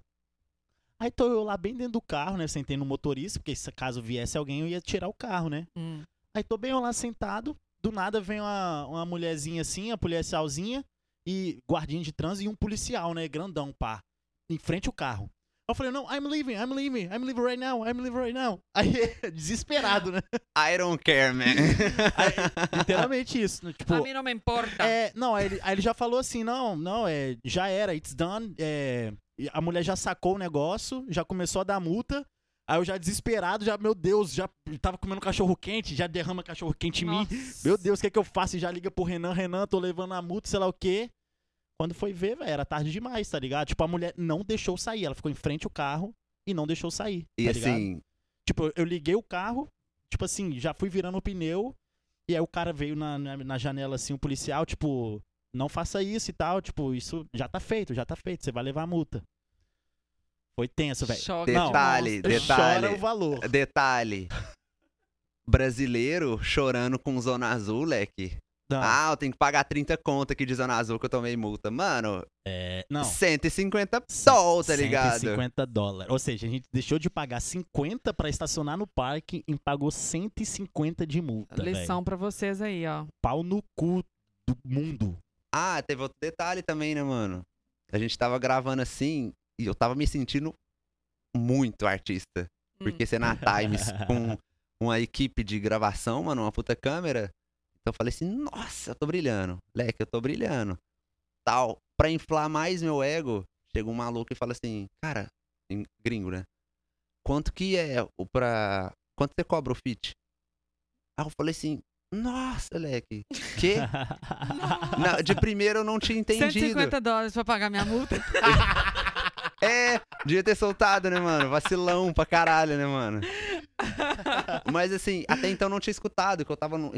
Aí tô eu lá bem dentro do carro, né? Sentei no motorista, porque se caso viesse alguém eu ia tirar o carro, né? Hum. Aí tô bem eu lá sentado, do nada vem uma, uma mulherzinha assim, a policialzinha, e guardinha de trânsito e um policial, né? Grandão, pá, em frente ao carro. Eu falei, não, I'm leaving, I'm leaving, I'm leaving right now, I'm leaving right now. Aí, desesperado, né? I don't care, man. Aí, literalmente isso, né? tipo... A mim não me importa. É, não, aí ele, aí ele já falou assim, não, não, é, já era, it's done. é, a mulher já sacou o negócio, já começou a dar multa. Aí eu já desesperado, já, meu Deus, já tava comendo cachorro quente, já derrama cachorro quente em mim. Meu Deus, o que é que eu faço? E já liga pro Renan, Renan, tô levando a multa, sei lá o quê. Quando foi ver, velho, era tarde demais, tá ligado? Tipo, a mulher não deixou sair, ela ficou em frente ao carro e não deixou sair. E tá ligado? assim, Tipo, eu liguei o carro, tipo assim, já fui virando o pneu, e aí o cara veio na, na, na janela, assim, o policial, tipo, não faça isso e tal, tipo, isso já tá feito, já tá feito, você vai levar a multa. Foi tenso, velho. Não, Detalhe, de monstro. detalhe. Chora o valor. detalhe. Brasileiro chorando com Zona Azul, leque. Não, Ah, eu tenho que pagar 30 conto aqui de Zona Azul que eu tomei multa. Mano, é, não. 150 sol, tá ligado? 150 dólares. Ou seja, a gente deixou de pagar 50 pra estacionar no parque e pagou 150 de multa. Lição pra vocês aí, ó. Pau no cu do mundo. Ah, teve outro detalhe também, né, mano? A gente tava gravando assim e eu tava me sentindo muito artista. Hum. Porque você na Times com uma equipe de gravação, mano, uma puta câmera. Então eu falei assim, nossa, eu tô brilhando. Leque, eu tô brilhando. Tal. Pra inflar mais meu ego, chega um maluco e fala assim, cara, gringo, né? Quanto que é o pra. Quanto você cobra o fit? Aí eu falei assim, nossa, leque. Que? Não, de primeiro eu não tinha entendido. 150 dólares pra pagar minha multa. É, devia ter soltado, né, mano? Vacilão pra caralho, né, mano? Mas assim, até então eu não tinha escutado, que eu tava no,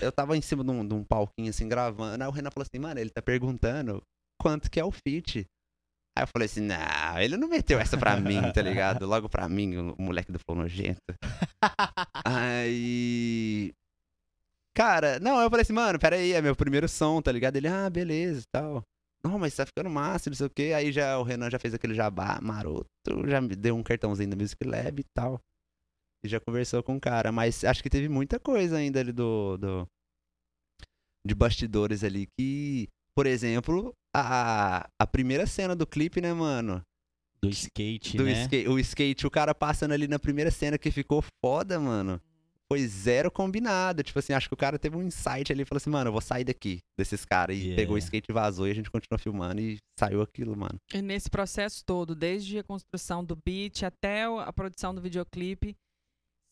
Eu tava em cima de um, de um palquinho assim, gravando. Aí o Renan falou assim, mano, ele tá perguntando quanto que é o fit. Aí eu falei assim, não, ele não meteu essa pra mim, tá ligado? Logo pra mim, o moleque do Flow nojento. Aí. Cara, não, eu falei assim, mano, pera aí, é meu primeiro som, tá ligado? Ele, ah, beleza e tal. Não, mas tá ficando massa, não sei o quê. Aí já o Renan já fez aquele jabá maroto, já me deu um cartãozinho da Music Lab e tal. E já conversou com o cara. Mas acho que teve muita coisa ainda ali do. do de bastidores ali que. Por exemplo, a, a primeira cena do clipe, né, mano? Do skate, Do né? skate, o skate, o cara passando ali na primeira cena que ficou foda, mano. Foi zero combinado. Tipo assim, acho que o cara teve um insight ali e falou assim, mano, eu vou sair daqui desses caras. E Yeah. pegou o skate, vazou e a gente continuou filmando e saiu aquilo, mano. E nesse processo todo, desde a construção do beat até a produção do videoclipe,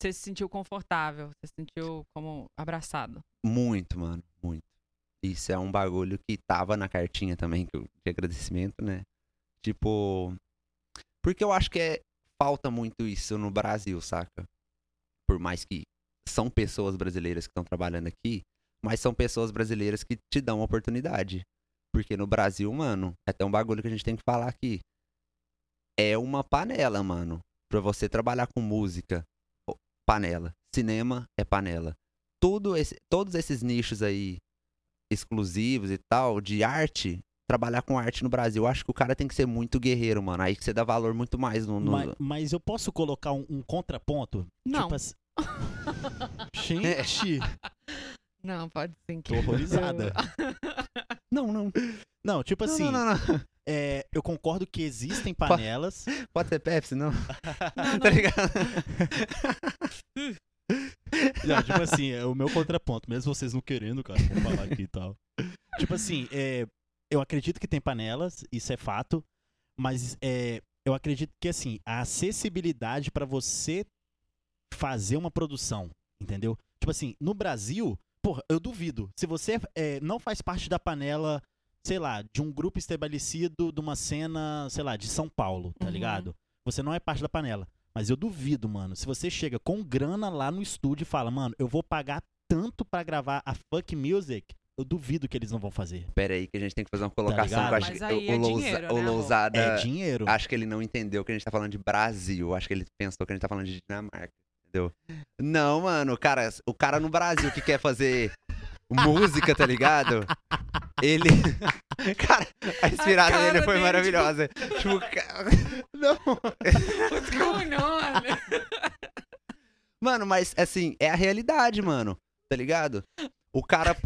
você se sentiu confortável? Você se sentiu como abraçado? Muito, mano, muito. Isso é um bagulho que tava na cartinha também, de agradecimento, né? Tipo. Porque eu acho que é, falta muito isso no Brasil, saca? Por mais que são pessoas brasileiras que estão trabalhando aqui, mas são pessoas brasileiras que te dão oportunidade. Porque no Brasil, mano, é até um bagulho que a gente tem que falar aqui. É uma panela, mano. Pra você trabalhar com música, panela. Cinema é panela. Tudo esse, todos esses nichos aí exclusivos e tal, de arte, trabalhar com arte no Brasil, eu acho que o cara tem que ser muito guerreiro, mano. Aí que você dá valor muito mais no. no- Mas, mas eu posso colocar um, um contraponto? Não. Tipo assim... Gente, Não, pode sim. tô horrorizada. Não, não. Não, tipo Não, assim, não, não, não. É, eu concordo que existem panelas. Pode ser Pepsi, não? Não, tá não. ligado? Não, tipo assim, é o meu contraponto, mesmo vocês não querendo, cara, vou falar aqui e tal. Tipo assim, é, eu acredito que tem panelas, isso é fato, mas é, eu acredito que assim, a acessibilidade pra você fazer uma produção, entendeu? Tipo assim, no Brasil, porra, eu duvido. Se você é, não faz parte da panela, sei lá, de um grupo estabelecido de uma cena, sei lá, de São Paulo, tá Uhum. ligado? Você não é parte da panela. Mas eu duvido, mano. Se você chega com grana lá no estúdio e fala, mano, eu vou pagar tanto pra gravar a fuck music, eu duvido que eles não vão fazer. Pera aí, que a gente tem que fazer uma colocação ligado? com a Mas gente. aí o, é Lousa- dinheiro, o né? Lousada. É dinheiro. Acho que ele não entendeu que a gente tá falando de Brasil. Acho que ele pensou que a gente tá falando de Dinamarca. Entendeu? Não, mano, cara, o cara no Brasil que quer fazer música, tá ligado? Ele. Cara, a inspirada cara dele foi dele, maravilhosa. Tipo, cara. Não. What's going on? Mano, mas assim, é a realidade, mano. Tá ligado? O cara.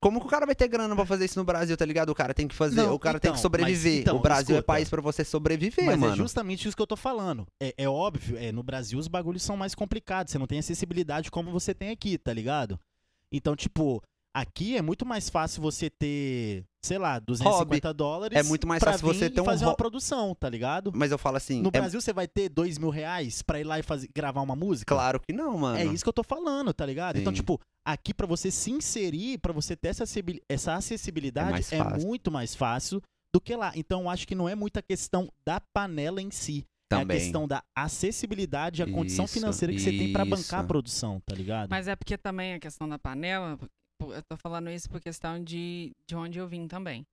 Como que o cara vai ter grana pra fazer isso no Brasil, tá ligado? O cara tem que fazer. Não, o cara tem que então, sobreviver. mas, então, o Brasil é escuta. país pra você sobreviver, Mas mano. é justamente isso que eu tô falando. É, é óbvio, é, no Brasil os bagulhos são mais complicados. Você não tem acessibilidade como você tem aqui, tá ligado? Então, tipo, aqui é muito mais fácil você ter, sei lá, 250 dólares. É muito mais pra fácil você ter e um fazer ro- uma produção, tá ligado? Mas eu falo assim. No é Brasil você vai ter dois mil reais pra ir lá e fazer, gravar uma música? Claro que não, mano. É isso que eu tô falando, tá ligado? Então, Sim. tipo, aqui pra você se inserir, pra você ter essa acessibil- essa acessibilidade, mais é, fácil. muito mais fácil do que lá. Então, eu acho que não é muita questão da panela em si. Também. É a questão da acessibilidade e a condição Isso, financeira que você tem pra bancar isso. a produção, tá ligado? Mas é porque também a questão da panela, eu tô falando isso por questão de, de onde eu vim também.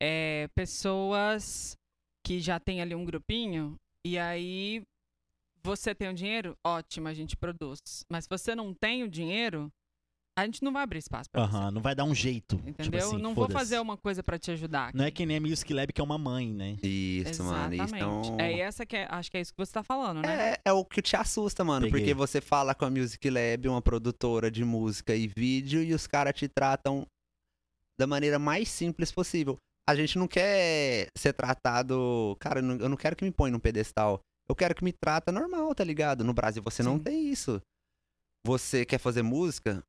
É, pessoas que já tem ali um grupinho, e aí você tem o dinheiro, ótimo, a gente produz. Mas se você não tem o dinheiro, a gente não vai abrir espaço pra você. Aham, não vai dar um jeito. Entendeu? Tipo assim, não vou foda-se. fazer uma coisa pra te ajudar. Não é aqui. que nem a Music Lab, que é uma mãe, né? Isso, mano. Isso Exatamente. então... É essa que é, acho que é isso que você tá falando, né? É, é o que te assusta, mano. Peguei. Porque você fala com a Music Lab, uma produtora de música e vídeo, e os caras te tratam da maneira mais simples possível. A gente não quer ser tratado. Cara, eu não- eu não quero que me põe num pedestal. Eu quero que me trata normal, tá ligado? No Brasil você não Sim. tem isso. Você quer fazer música?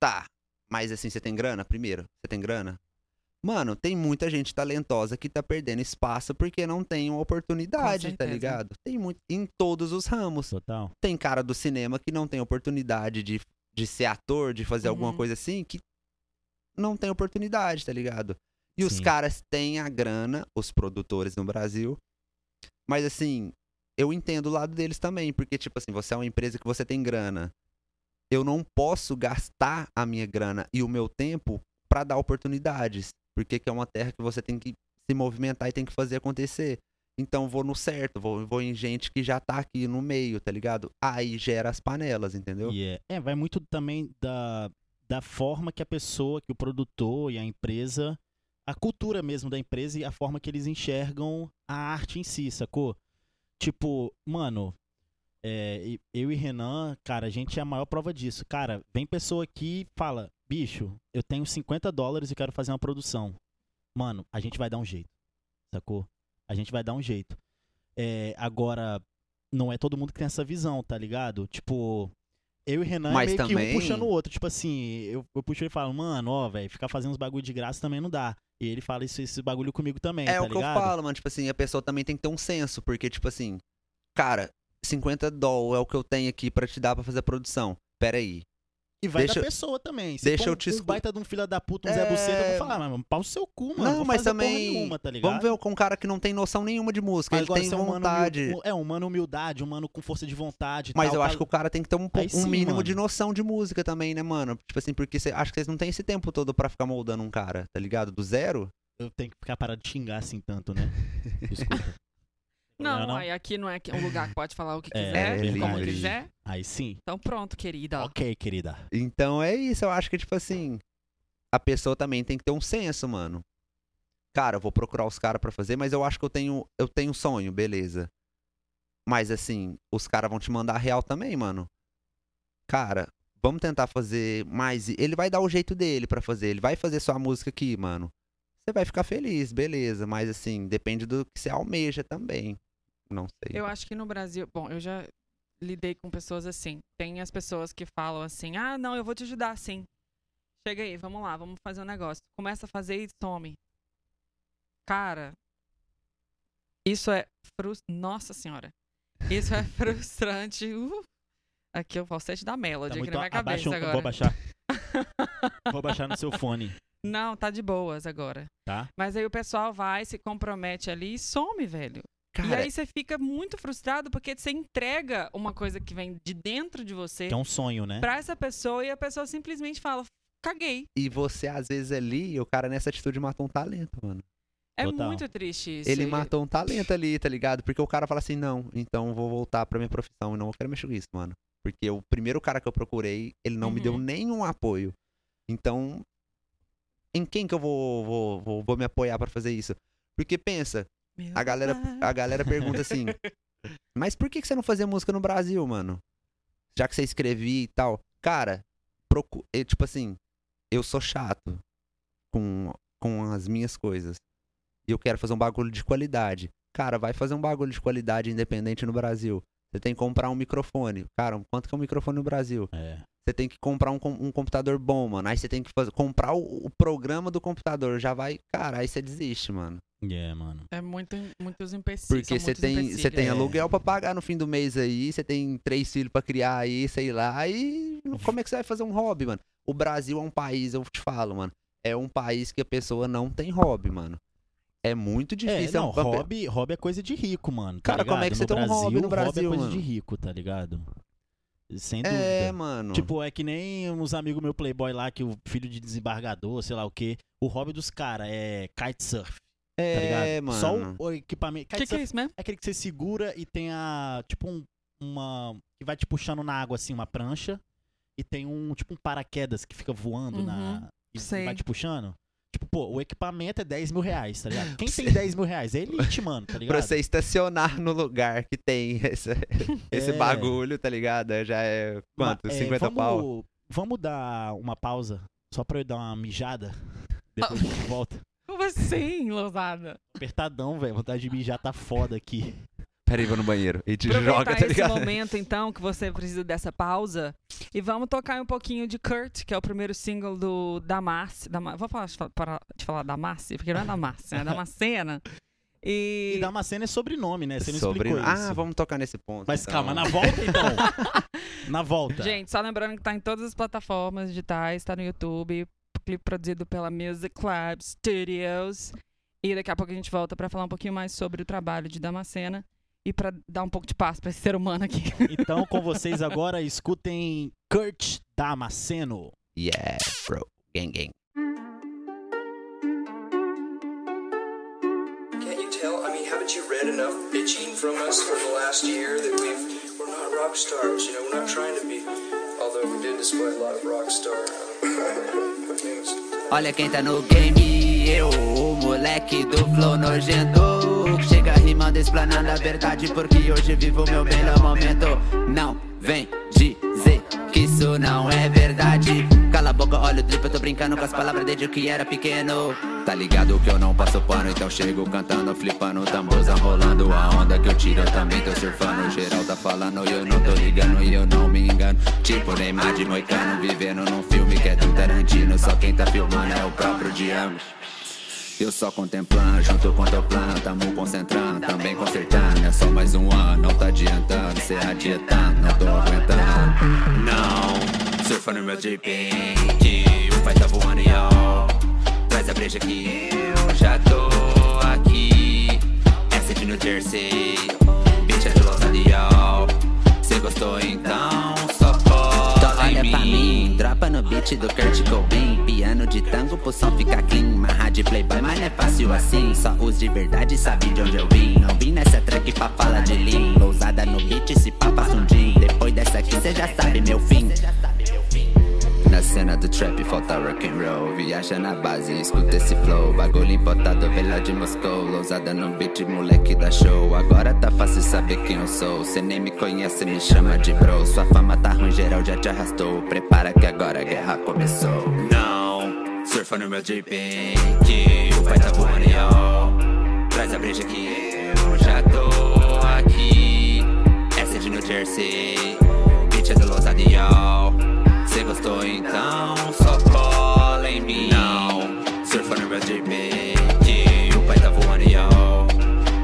Tá. Mas assim, você tem grana? Primeiro, você tem grana? Mano, tem muita gente talentosa que tá perdendo espaço porque não tem uma oportunidade, tá ligado? Tem muito em todos os ramos. Total. Tem cara do cinema que não tem oportunidade de, de ser ator, de fazer alguma Uhum. coisa assim, que não tem oportunidade, tá ligado? E os Sim. caras têm a grana, os produtores no Brasil. Mas assim, eu entendo o lado deles também, porque tipo assim, você é uma empresa que você tem grana. Eu não posso gastar a minha grana e o meu tempo pra dar oportunidades, porque que é uma terra que você tem que se movimentar e tem que fazer acontecer. Então vou no certo, vou, vou em gente que já tá aqui no meio, tá ligado? Aí gera as panelas, entendeu? E é, é, vai muito também da, da forma que a pessoa, que o produtor e a empresa, a cultura mesmo da empresa e a forma que eles enxergam a arte em si, sacou? Tipo, mano, é, eu e Renan, cara, a gente é a maior prova disso. Cara, vem pessoa aqui e fala, bicho, eu tenho 50 dólares e quero fazer uma produção. Mano, a gente vai dar um jeito, sacou? A gente vai dar um jeito. É, agora, não é todo mundo que tem essa visão, tá ligado? Tipo, eu e Renan Mas é meio que também- um puxando o outro. Tipo assim, eu, eu puxo ele e falo, mano, ó, velho, ficar fazendo uns bagulho de graça também não dá. E ele fala isso, esse bagulho comigo também, É tá o que ligado? eu falo, mano. Tipo assim, a pessoa também tem que ter um senso, porque, tipo assim, cara, 50 doll é o que eu tenho aqui pra te dar pra fazer a produção. Pera aí. E vai Deixa- da pessoa também. Se deixa eu te um escu- baita de um filho da puta, um Zé É, Buceta, eu vou falar, mas pau no seu cu, mano. Não, mas também- nenhuma, tá ligado? Vamos ver com um cara que não tem noção nenhuma de música. Agora, ele tem se é um mano vontade. humil- é, um mano humildade, um mano com força de vontade Mas tal, eu tá- acho que o cara tem que ter um, um sim, mínimo mano. de noção de música também, né, mano? Tipo assim, porque cê, acho que vocês não têm esse tempo todo pra ficar moldando um cara, tá ligado? Do zero. Eu tenho que ficar parado de xingar assim tanto, né? Desculpa. Não, não? aí aqui não é que- um lugar que pode falar o que É, quiser, é como livre. quiser. Aí sim. Então pronto, querida. Ok, querida. Então é isso, eu acho que, tipo assim, a pessoa também tem que ter um senso, mano. Cara, eu vou procurar os caras pra fazer, mas eu acho que eu tenho, eu tenho sonho, beleza. Mas assim, os caras vão te mandar real também, mano. Cara, vamos tentar fazer mais. Ele vai dar o jeito dele pra fazer, ele vai fazer sua música aqui, mano. Você vai ficar feliz, beleza, mas assim, depende do que você almeja também. Não sei. Eu acho que no Brasil, bom, eu já lidei com pessoas assim. Tem as pessoas que falam assim: "Ah, não, eu vou te ajudar sim. Chega aí, vamos lá, vamos fazer um negócio". Começa a fazer e some. Cara, isso é frus... Nossa senhora. Isso é frustrante. Uh, aqui é o falsete da Melody Tá aqui na minha cabeça eu agora. vou baixar. vou baixar no seu fone, Não, tá de boas agora. tá? Mas aí o pessoal vai, se compromete ali e some, velho. E Cara, aí você fica muito frustrado porque você entrega uma coisa que vem de dentro de você Que é um sonho, né? pra essa pessoa e a pessoa simplesmente fala: caguei. E você, às vezes, ali, o cara nessa atitude matou um talento, mano. É Total. muito triste isso. Ele E- matou um talento ali, tá ligado? Porque o cara fala assim, não, então vou voltar pra minha profissão e não quero mexer com isso, mano. Porque o primeiro cara que eu procurei, ele não me deu Uhum. nenhum apoio. Então, em quem que eu vou, vou, vou, vou me apoiar pra fazer isso? Porque pensa, Meu a galera, pai. a galera pergunta assim, mas por que, que você não fazia música no Brasil, mano? Já que você escrevia e tal. Cara, procu- eh, tipo assim, eu sou chato com, com as minhas coisas. E eu quero fazer um bagulho de qualidade. Cara, vai fazer um bagulho de qualidade independente no Brasil. Você tem que comprar um microfone. Cara, quanto que é um microfone no Brasil? É. Você tem que comprar um, um computador bom, mano. Aí você tem que fazer, comprar o, o programa do computador. Já vai. Cara, aí você desiste, mano. É, mano. É muito, muitos empecilhos. Porque você tem, você tem É. aluguel pra pagar no fim do mês aí, você tem três filhos pra criar aí, sei lá, e como é que você vai fazer um hobby, mano? O Brasil é um país, eu te falo, mano, é um país que a pessoa não tem hobby, mano. É muito É, difícil. não, é um- hobby, hobby é coisa de rico, mano. tá Cara, como é que ligado? você tem um Brasil, hobby no Hobby é Brasil, coisa mano? de rico, tá ligado? Sem dúvida. É, mano. Tipo, é que nem uns amigos meu playboy lá, que o filho de desembargador, sei lá o quê. O hobby dos caras é kitesurf, tá ligado? é, mano. Só o, o equipamento. O que, que é isso mesmo? é aquele que você segura e tem a. Tipo um. Uma. Que vai te puxando na água assim, uma prancha. E tem um. Tipo um paraquedas que fica voando na. E sei. vai te puxando. Tipo, pô, o equipamento é 10 mil reais, tá ligado? Quem tem 10 mil reais? É elite, mano, tá ligado? Pra você estacionar no lugar que tem esse, esse É. bagulho, tá ligado? Já é quanto? Ma- é, 50 vamos, pau? Vamos dar uma pausa só pra eu dar uma mijada. Depois a gente volta. Como assim, Lousada? Apertadão, velho. Vontade de mijar tá foda aqui. Peraí, vou no banheiro. E te Aproveitar joga, tá esse ligado? momento, então, que você precisa dessa pausa. E vamos tocar um pouquinho de Kurt, que é o primeiro single do Damasce. Dama, vou falar, parar de falar Damasce, porque não é Damasce, é Damascena. E... E Damasceno é sobrenome, né? Você não Sobre... explicou Ah, isso. vamos tocar nesse ponto. Mas então. calma, na volta então. na volta. Gente, só lembrando que tá em todas as plataformas digitais, tá no YouTube, clipe produzido pela Music Club Studios. E daqui a pouco a gente volta pra falar um pouquinho mais sobre o trabalho de Damascena e pra dar um pouco de paz pra esse ser humano aqui. Então, com vocês agora, escutem Kurt Damasceno. Yeah, bro. Gang, gang. Can't you tell? I mean, haven't you read enough bitching from us for the last year that we've we're not rock stars? You know, we're not trying to be. Olha quem tá no game, eu, o moleque do flow nojento. Chega rimando, explanando a verdade, porque hoje vivo meu melhor momento. Não vem dizer isso não é verdade. Cala a boca, olha o drip, eu tô brincando com as palavras desde que era pequeno. Tá ligado que eu não passo pano, então chego cantando, flipando, tambozão rolando. A onda que eu tiro, eu também tô surfando. Geral tá falando e eu não tô ligando e eu não me engano. Tipo Neymar de Moicano, vivendo num filme que é do Tarantino. Só quem tá filmando é o próprio Django. Eu só contemplando, junto plano, tamo concentrando, também consertando. É só mais um ano, não tá adiantando, cê adiantando, não tô aguentando. Não, surfa no meu jeep, que o pai tá voando e ó. Traz a breja que eu já tô aqui. Essa é de New Jersey, bitch é de Los Angeles. Cê gostou então, Olha pra mim. dropa no beat do Kurt Cobain. Piano de tango pro som ficar clean. Marra de playboy, mas não é fácil assim. Só os de verdade sabe de onde eu vim. Não vim nessa track pra falar de lean. Lousada no beat, se pá, passa um jean Depois dessa aqui cê já sabe meu fim na cena do trap falta rock and roll. Viaja na base, escuta esse flow. Bagulho importado, vela de Moscou. Lousada no beat, moleque da show. Agora tá fácil saber quem eu sou. Cê nem me conhece, me chama de bro. Sua fama tá ruim, geral já te arrastou. Prepara que agora a guerra começou. Não, surfa no meu jeep Que o pai tá voando e ó. Traz a breja que eu já tô aqui. Essa é de New Jersey Bitch é do Los Adial Cê gostou então só cola em mim. Não, surfa no meu jeep Que o pai tá voando e ó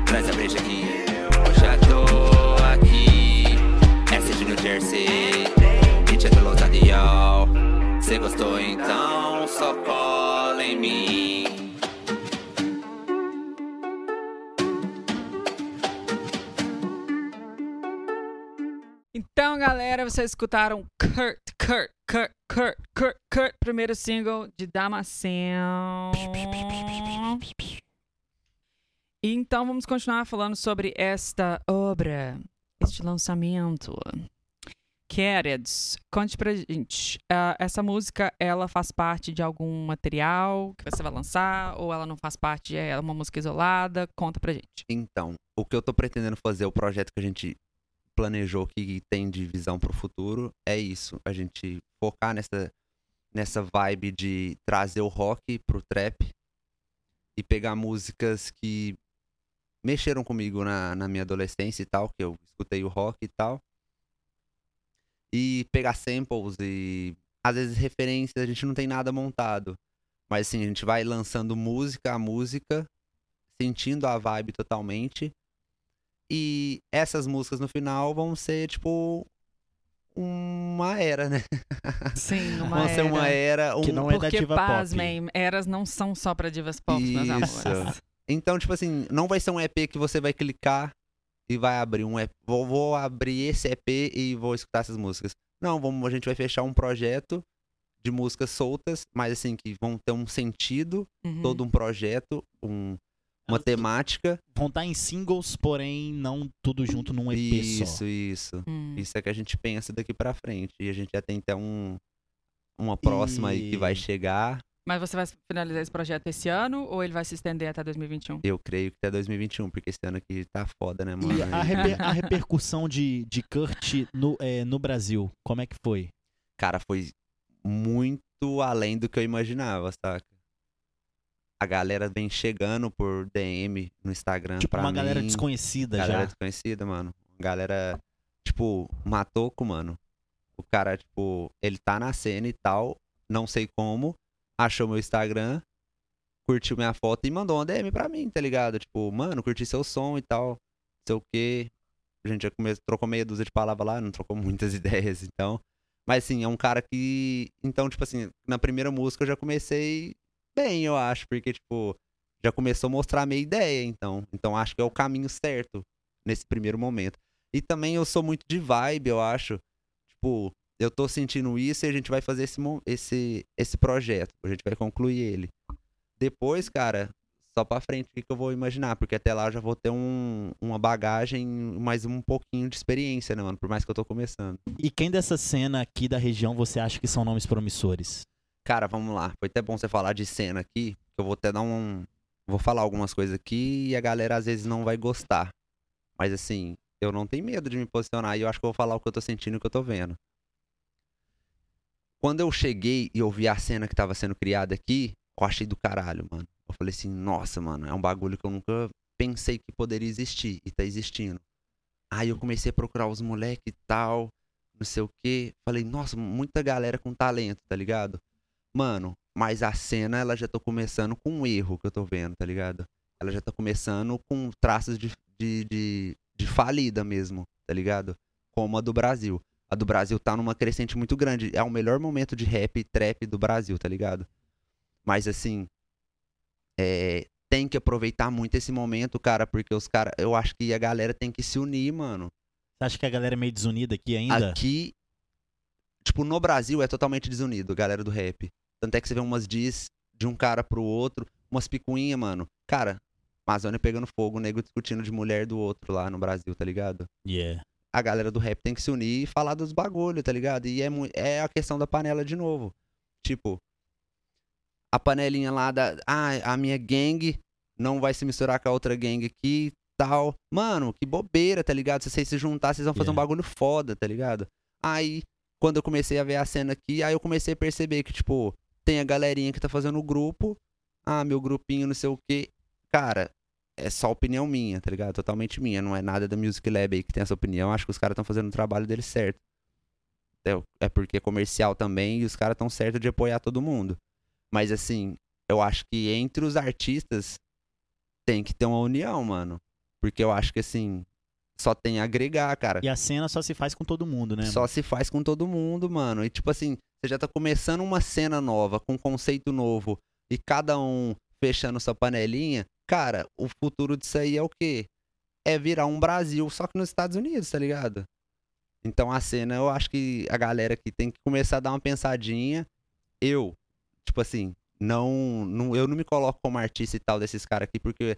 Traz a breja que eu já tô aqui. Essa é de New Jersey Bitch é do Los Adial Cê gostou então só cola em mim galera, vocês escutaram Kurt, Kurt, Kurt, Kurt, Kurt, Kurt, primeiro single de Damasceno. Então, vamos continuar falando sobre esta obra, este lançamento. Carrots, conte pra gente. ah, essa música, ela faz parte de algum material que você vai lançar? Ou ela não faz parte, é uma música isolada? Conta pra gente. Então, o que eu tô pretendendo fazer, o projeto que a gente planejou que tem de visão pro futuro, é isso. A gente focar nessa, nessa vibe de trazer o rock pro trap e pegar músicas que mexeram comigo na, na minha adolescência e tal, que eu escutei o rock e tal. E pegar samples e às vezes referências, a gente não tem nada montado. Mas assim, a gente vai lançando música a música, sentindo a vibe totalmente. E essas músicas no final vão ser tipo uma era, né? Sim, uma vão ser uma era, um... Que não é da Porque, diva pop. pasmem, eras não são só pra divas pop, meus Isso. amores. Então, tipo assim, não vai ser um EP que você vai clicar e vai abrir um EP. Vou, vou abrir esse EP e vou escutar essas músicas. Não, vamos, a gente vai fechar um projeto de músicas soltas, mas assim, que vão ter um sentido, Uhum. todo um projeto, um- uma temática. Vão estar em singles, porém não tudo junto num EP Isso, só. isso. Hum. Isso é que a gente pensa daqui pra frente. E a gente já tem até um, uma próxima aí que vai E- chegar. Mas você vai finalizar esse projeto esse ano ou ele vai se estender até 2021? Eu creio que até 2021, porque esse ano aqui tá foda, né, mano? E a, reper- a repercussão de, de Kurt no, é, no Brasil, como é que foi? cara, foi muito além do que eu imaginava, saca? A galera vem chegando por DM no Instagram Tipo, pra uma galera mim. desconhecida galera já. desconhecida, mano. Galera, tipo, Matoco, mano. O cara, tipo, ele tá na cena e tal, não sei como, achou meu Instagram, curtiu minha foto e mandou uma DM pra mim, tá ligado? Tipo, mano, curti seu som e tal, não sei o quê. A gente já come... trocou meia dúzia de palavras lá, não trocou muitas ideias, então. Mas assim, é um cara que. Então, tipo assim, na primeira música eu já comecei bem, eu acho, porque, tipo, já começou a mostrar a minha ideia, então. Então acho que é o caminho certo nesse primeiro momento. E também eu sou muito de vibe, eu acho. Tipo, eu tô sentindo isso e a gente vai fazer esse, esse, esse projeto. A gente vai concluir ele. Depois, cara, só pra frente o que, que eu vou imaginar, porque até lá eu já vou ter um, uma bagagem, mais um pouquinho de experiência, né, mano? Por mais que eu tô começando. E quem dessa cena aqui da região você acha que são nomes promissores? Cara, vamos lá. Foi até bom você falar de cena aqui, eu vou até dar um. Vou falar algumas coisas aqui e a galera às vezes não vai gostar. Mas assim, eu não tenho medo de me posicionar e eu acho que eu vou falar o que eu tô sentindo e o que eu tô vendo. Quando eu cheguei e eu vi a cena que tava sendo criada aqui, eu achei do caralho, mano. Eu falei assim, nossa, mano, é um bagulho que eu nunca pensei que poderia existir e tá existindo. Aí eu comecei a procurar os moleques e tal, não sei o quê. Falei, nossa, muita galera com talento, tá ligado? Mano, mas a cena ela já tá começando com um erro que eu tô vendo, tá ligado? Ela já tá começando com traços de, de, de, de falida mesmo, tá ligado? Como a do Brasil. A do Brasil tá numa crescente muito grande. É o melhor momento de rap e trap do Brasil, tá ligado? Mas assim, é, tem que aproveitar muito esse momento, cara, porque os caras. Eu acho que a galera tem que se unir, mano. Você acha que a galera é meio desunida aqui ainda? Aqui, tipo, no Brasil é totalmente desunido, a galera do rap. Tanto é que você vê umas diz de um cara pro outro, umas picuinhas, mano. Cara, Amazônia pegando fogo, o nego discutindo de mulher do outro lá no Brasil, tá ligado? Yeah. A galera do rap tem que se unir e falar dos bagulho, tá ligado? E é, é a questão da panela de novo. Tipo, a panelinha lá da. Ah, a minha gangue não vai se misturar com a outra gangue aqui tal. Mano, que bobeira, tá ligado? Se vocês se juntar, vocês vão fazer um Yeah. bagulho foda, tá ligado? Aí, quando eu comecei a ver a cena aqui, aí eu comecei a perceber que, tipo, tem a galerinha que tá fazendo o grupo. Ah, meu grupinho, não sei o quê. Cara, é só opinião minha, tá ligado? Totalmente minha. Não é nada da Music Lab aí que tem essa opinião. Acho que os caras estão fazendo o trabalho deles certo. É, porque é comercial também e os caras estão certos de apoiar todo mundo. Mas assim, eu acho que entre os artistas tem que ter uma união, mano. Porque eu acho que assim, só tem a agregar, cara. E a cena só se faz com todo mundo, né? Só se faz com todo mundo, mano. E tipo assim, você já tá começando uma cena nova, com um conceito novo, e cada um fechando sua panelinha. Cara, o futuro disso aí é o quê? É virar um Brasil, só que nos Estados Unidos, tá ligado? Então a cena, eu acho que a galera que tem que começar a dar uma pensadinha. Eu, tipo assim, não, não eu não me coloco como artista e tal desses caras aqui, porque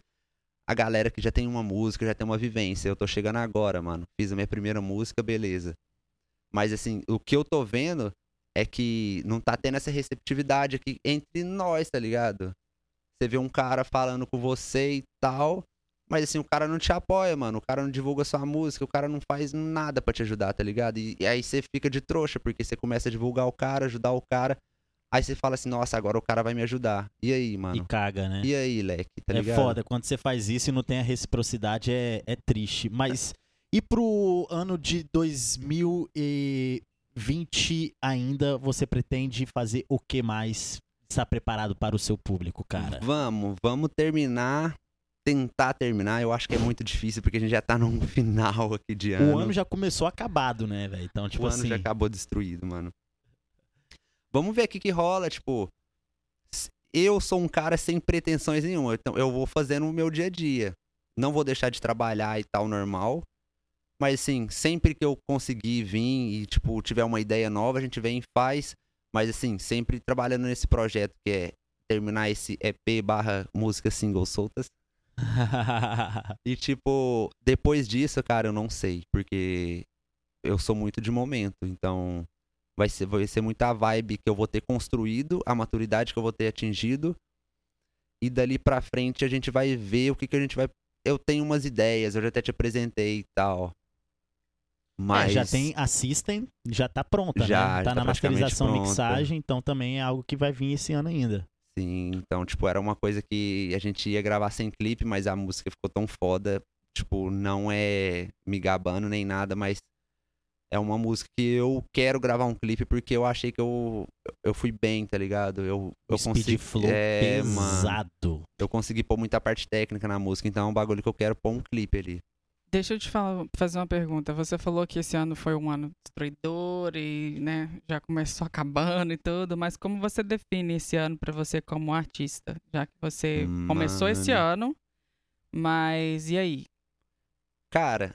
a galera que já tem uma música, já tem uma vivência. Eu tô chegando agora, mano. Fiz a minha primeira música, beleza. Mas assim, o que eu tô vendo é que não tá tendo essa receptividade aqui entre nós, tá ligado? Você vê um cara falando com você e tal, mas assim, o cara não te apoia, mano. O cara não divulga sua música, o cara não faz nada pra te ajudar, tá ligado? E, e aí você fica de trouxa, porque você começa a divulgar o cara, ajudar o cara. Aí você fala assim, nossa, agora o cara vai me ajudar. E aí, E mano? caga, né? E aí, leque, tá é ligado? foda, quando você faz isso e não tem a reciprocidade é, é triste. Mas e pro ano de 2020 ainda, você pretende fazer o que mais? Está preparado para o seu público, cara? Vamos, vamos terminar. Tentar terminar. Eu acho que é muito difícil, porque a gente já tá num final aqui de ano. O ano já começou acabado, né, velho? Então, tipo o ano assim. já acabou destruído, mano. Vamos ver o que rola, tipo. Eu sou um cara sem pretensões nenhuma, então eu vou fazendo o meu dia a dia. Não vou deixar de trabalhar e tal, normal. Mas assim, sempre que eu conseguir vir e, tipo, tiver uma ideia nova, a gente vem e faz. Mas assim, sempre trabalhando nesse projeto que é terminar esse EP barra música single soltas. E tipo, depois disso, cara, eu não sei, porque eu sou muito de momento, então vai ser, vai ser muita vibe que eu vou ter construído, a maturidade que eu vou ter atingido, e dali pra frente a gente vai ver o que que a gente vai. Eu tenho umas ideias, eu já até te apresentei e tal. Mas É, já tem a System, já tá pronta, Já, né? Tá tá na masterização, pronta. mixagem, então também é algo que vai vir esse ano ainda. Sim, então, tipo, era uma coisa que a gente ia gravar sem clipe, mas a música ficou tão foda. Tipo, não é me gabando nem nada, mas é uma música que eu quero gravar um clipe porque eu achei que eu, eu fui bem, tá ligado? Eu, eu speed consegui. flow é, mano. pesado. Eu consegui pôr muita parte técnica na música, então é um bagulho que eu quero pôr um clipe ali. Deixa eu te falar, fazer uma pergunta. Você falou que esse ano foi um ano destruidor e, né, já começou acabando e tudo, mas como você define esse ano pra você como artista? Já que você começou esse Mano. ano, mas e aí? Cara,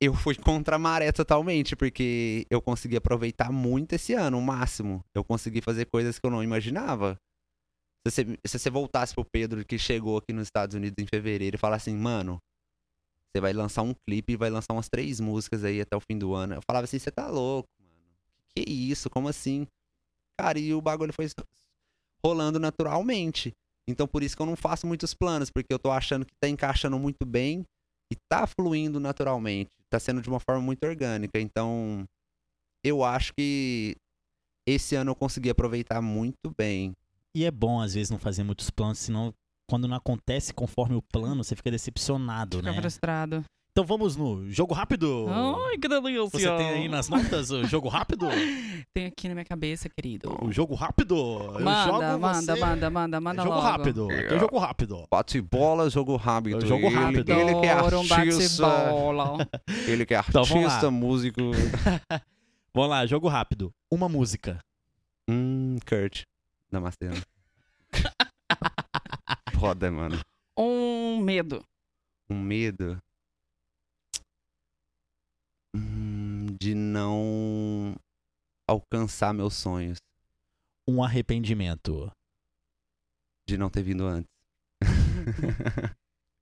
eu fui contra a maré totalmente, porque eu consegui aproveitar muito esse ano, o máximo. Eu consegui fazer coisas que eu não imaginava. Se você, se você voltasse pro Pedro que chegou aqui nos Estados Unidos em fevereiro e falasse assim, mano, você vai lançar um clipe e vai lançar umas três músicas aí até o fim do ano. Eu falava assim, você tá louco, mano. Que isso? Como assim? Cara, e o bagulho foi rolando naturalmente. Então por isso que eu não faço muitos planos, porque eu tô achando que tá encaixando muito bem e tá fluindo naturalmente. Tá sendo de uma forma muito orgânica. Então, eu acho que esse ano eu consegui aproveitar muito bem. E é bom, às vezes, não fazer muitos planos, senão quando não acontece conforme o plano, você fica decepcionado, Fica né? frustrado. Então vamos no jogo rápido. Ai, que delícia! Você tem aí nas notas o jogo rápido? Tem aqui na minha cabeça, querido. O jogo rápido. Eu Manda, jogo manda, você... manda, manda, manda jogo logo. rápido. Aqui é o jogo rápido. Bate bola, jogo rápido. É jogo Ele- rápido. Ele, que é um artista. Ele que é Então, artista, músico. Vamos lá, jogo rápido. Uma música. hum, Kurt. Namastê. Foda, mano. um medo. Um medo. Hum, de não alcançar meus sonhos. Um arrependimento. De não ter vindo antes.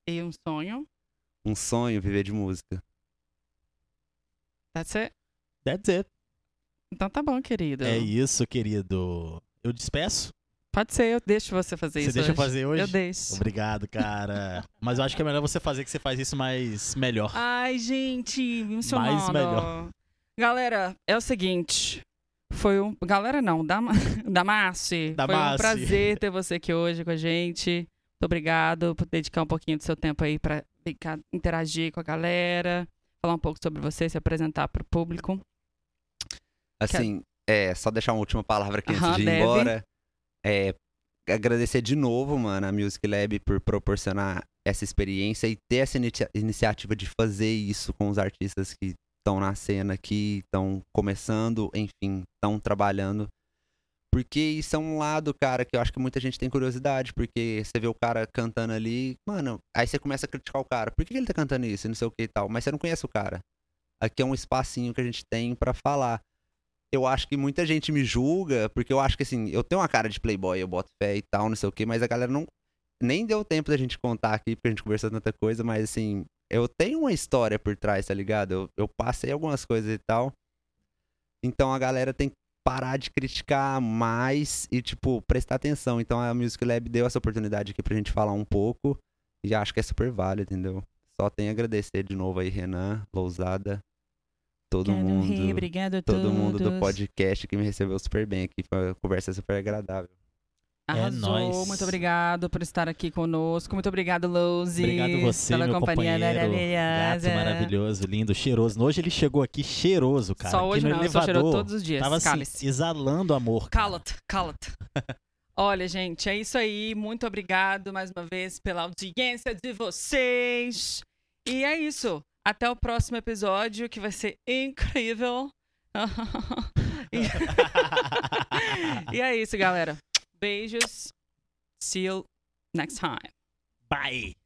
E um sonho. um sonho viver de música. That's it. That's it. Então tá bom, querido. É isso, querido. Eu despeço. Pode ser, eu deixo você fazer Você isso deixa eu hoje. fazer hoje? Eu deixo. Obrigado, cara. Mas eu acho que é melhor você fazer que você faz isso mais melhor. Ai, gente, me emocionando. Mais melhor. Galera, é o seguinte. Foi um. Galera, não, Dama... Damace. Foi um prazer ter você aqui hoje com a gente. Muito obrigado por dedicar um pouquinho do seu tempo aí pra ficar, interagir com a galera, falar um pouco sobre você, se apresentar pro público. Assim, é, só deixar uma última palavra aqui antes de ir deve. embora. É, agradecer de novo, mano, a Music Lab por proporcionar essa experiência e ter essa inicia- iniciativa de fazer isso com os artistas que estão na cena aqui, estão começando, enfim, estão trabalhando. Porque isso é um lado, cara, que eu acho que muita gente tem curiosidade, porque você vê o cara cantando ali, mano, aí você começa a criticar o cara. Por que ele tá cantando isso? Não sei o que e tal. Mas você não conhece o cara. aqui é um espacinho que a gente tem pra falar. Eu acho que muita gente me julga, porque eu acho que assim, eu tenho uma cara de playboy, eu boto fé e tal, não sei o quê, mas a galera não. Nem deu tempo da gente contar aqui, porque a gente conversou tanta coisa, mas assim, eu tenho uma história por trás, tá ligado? Eu, eu passei algumas coisas e tal. Então a galera tem que parar de criticar mais e, tipo, prestar atenção. Então a Music Lab deu essa oportunidade aqui pra gente falar um pouco. E acho que é super válido, entendeu? Só tenho a agradecer de novo aí, Renan, Lousada, todo Obrigado, mundo. Obrigado a todo mundo do todos. podcast que me recebeu super bem aqui. Foi uma conversa super agradável. Arrasou, nóis. muito obrigado por estar aqui conosco. Muito obrigado, Lousi. Obrigado você, pela meu companhia companheiro. maravilhosa. Gato maravilhoso, lindo, cheiroso. Hoje ele chegou aqui cheiroso, cara. Só aqui hoje no não, elevador. cheiroso todos os dias. Tava assim, exalando amor. Cala-te, cala-te. Olha, gente, é isso aí. Muito obrigado mais uma vez pela audiência de vocês. E é isso. Até o próximo episódio, que vai ser incrível. e... é isso, galera. Beijos. See you next time. Bye.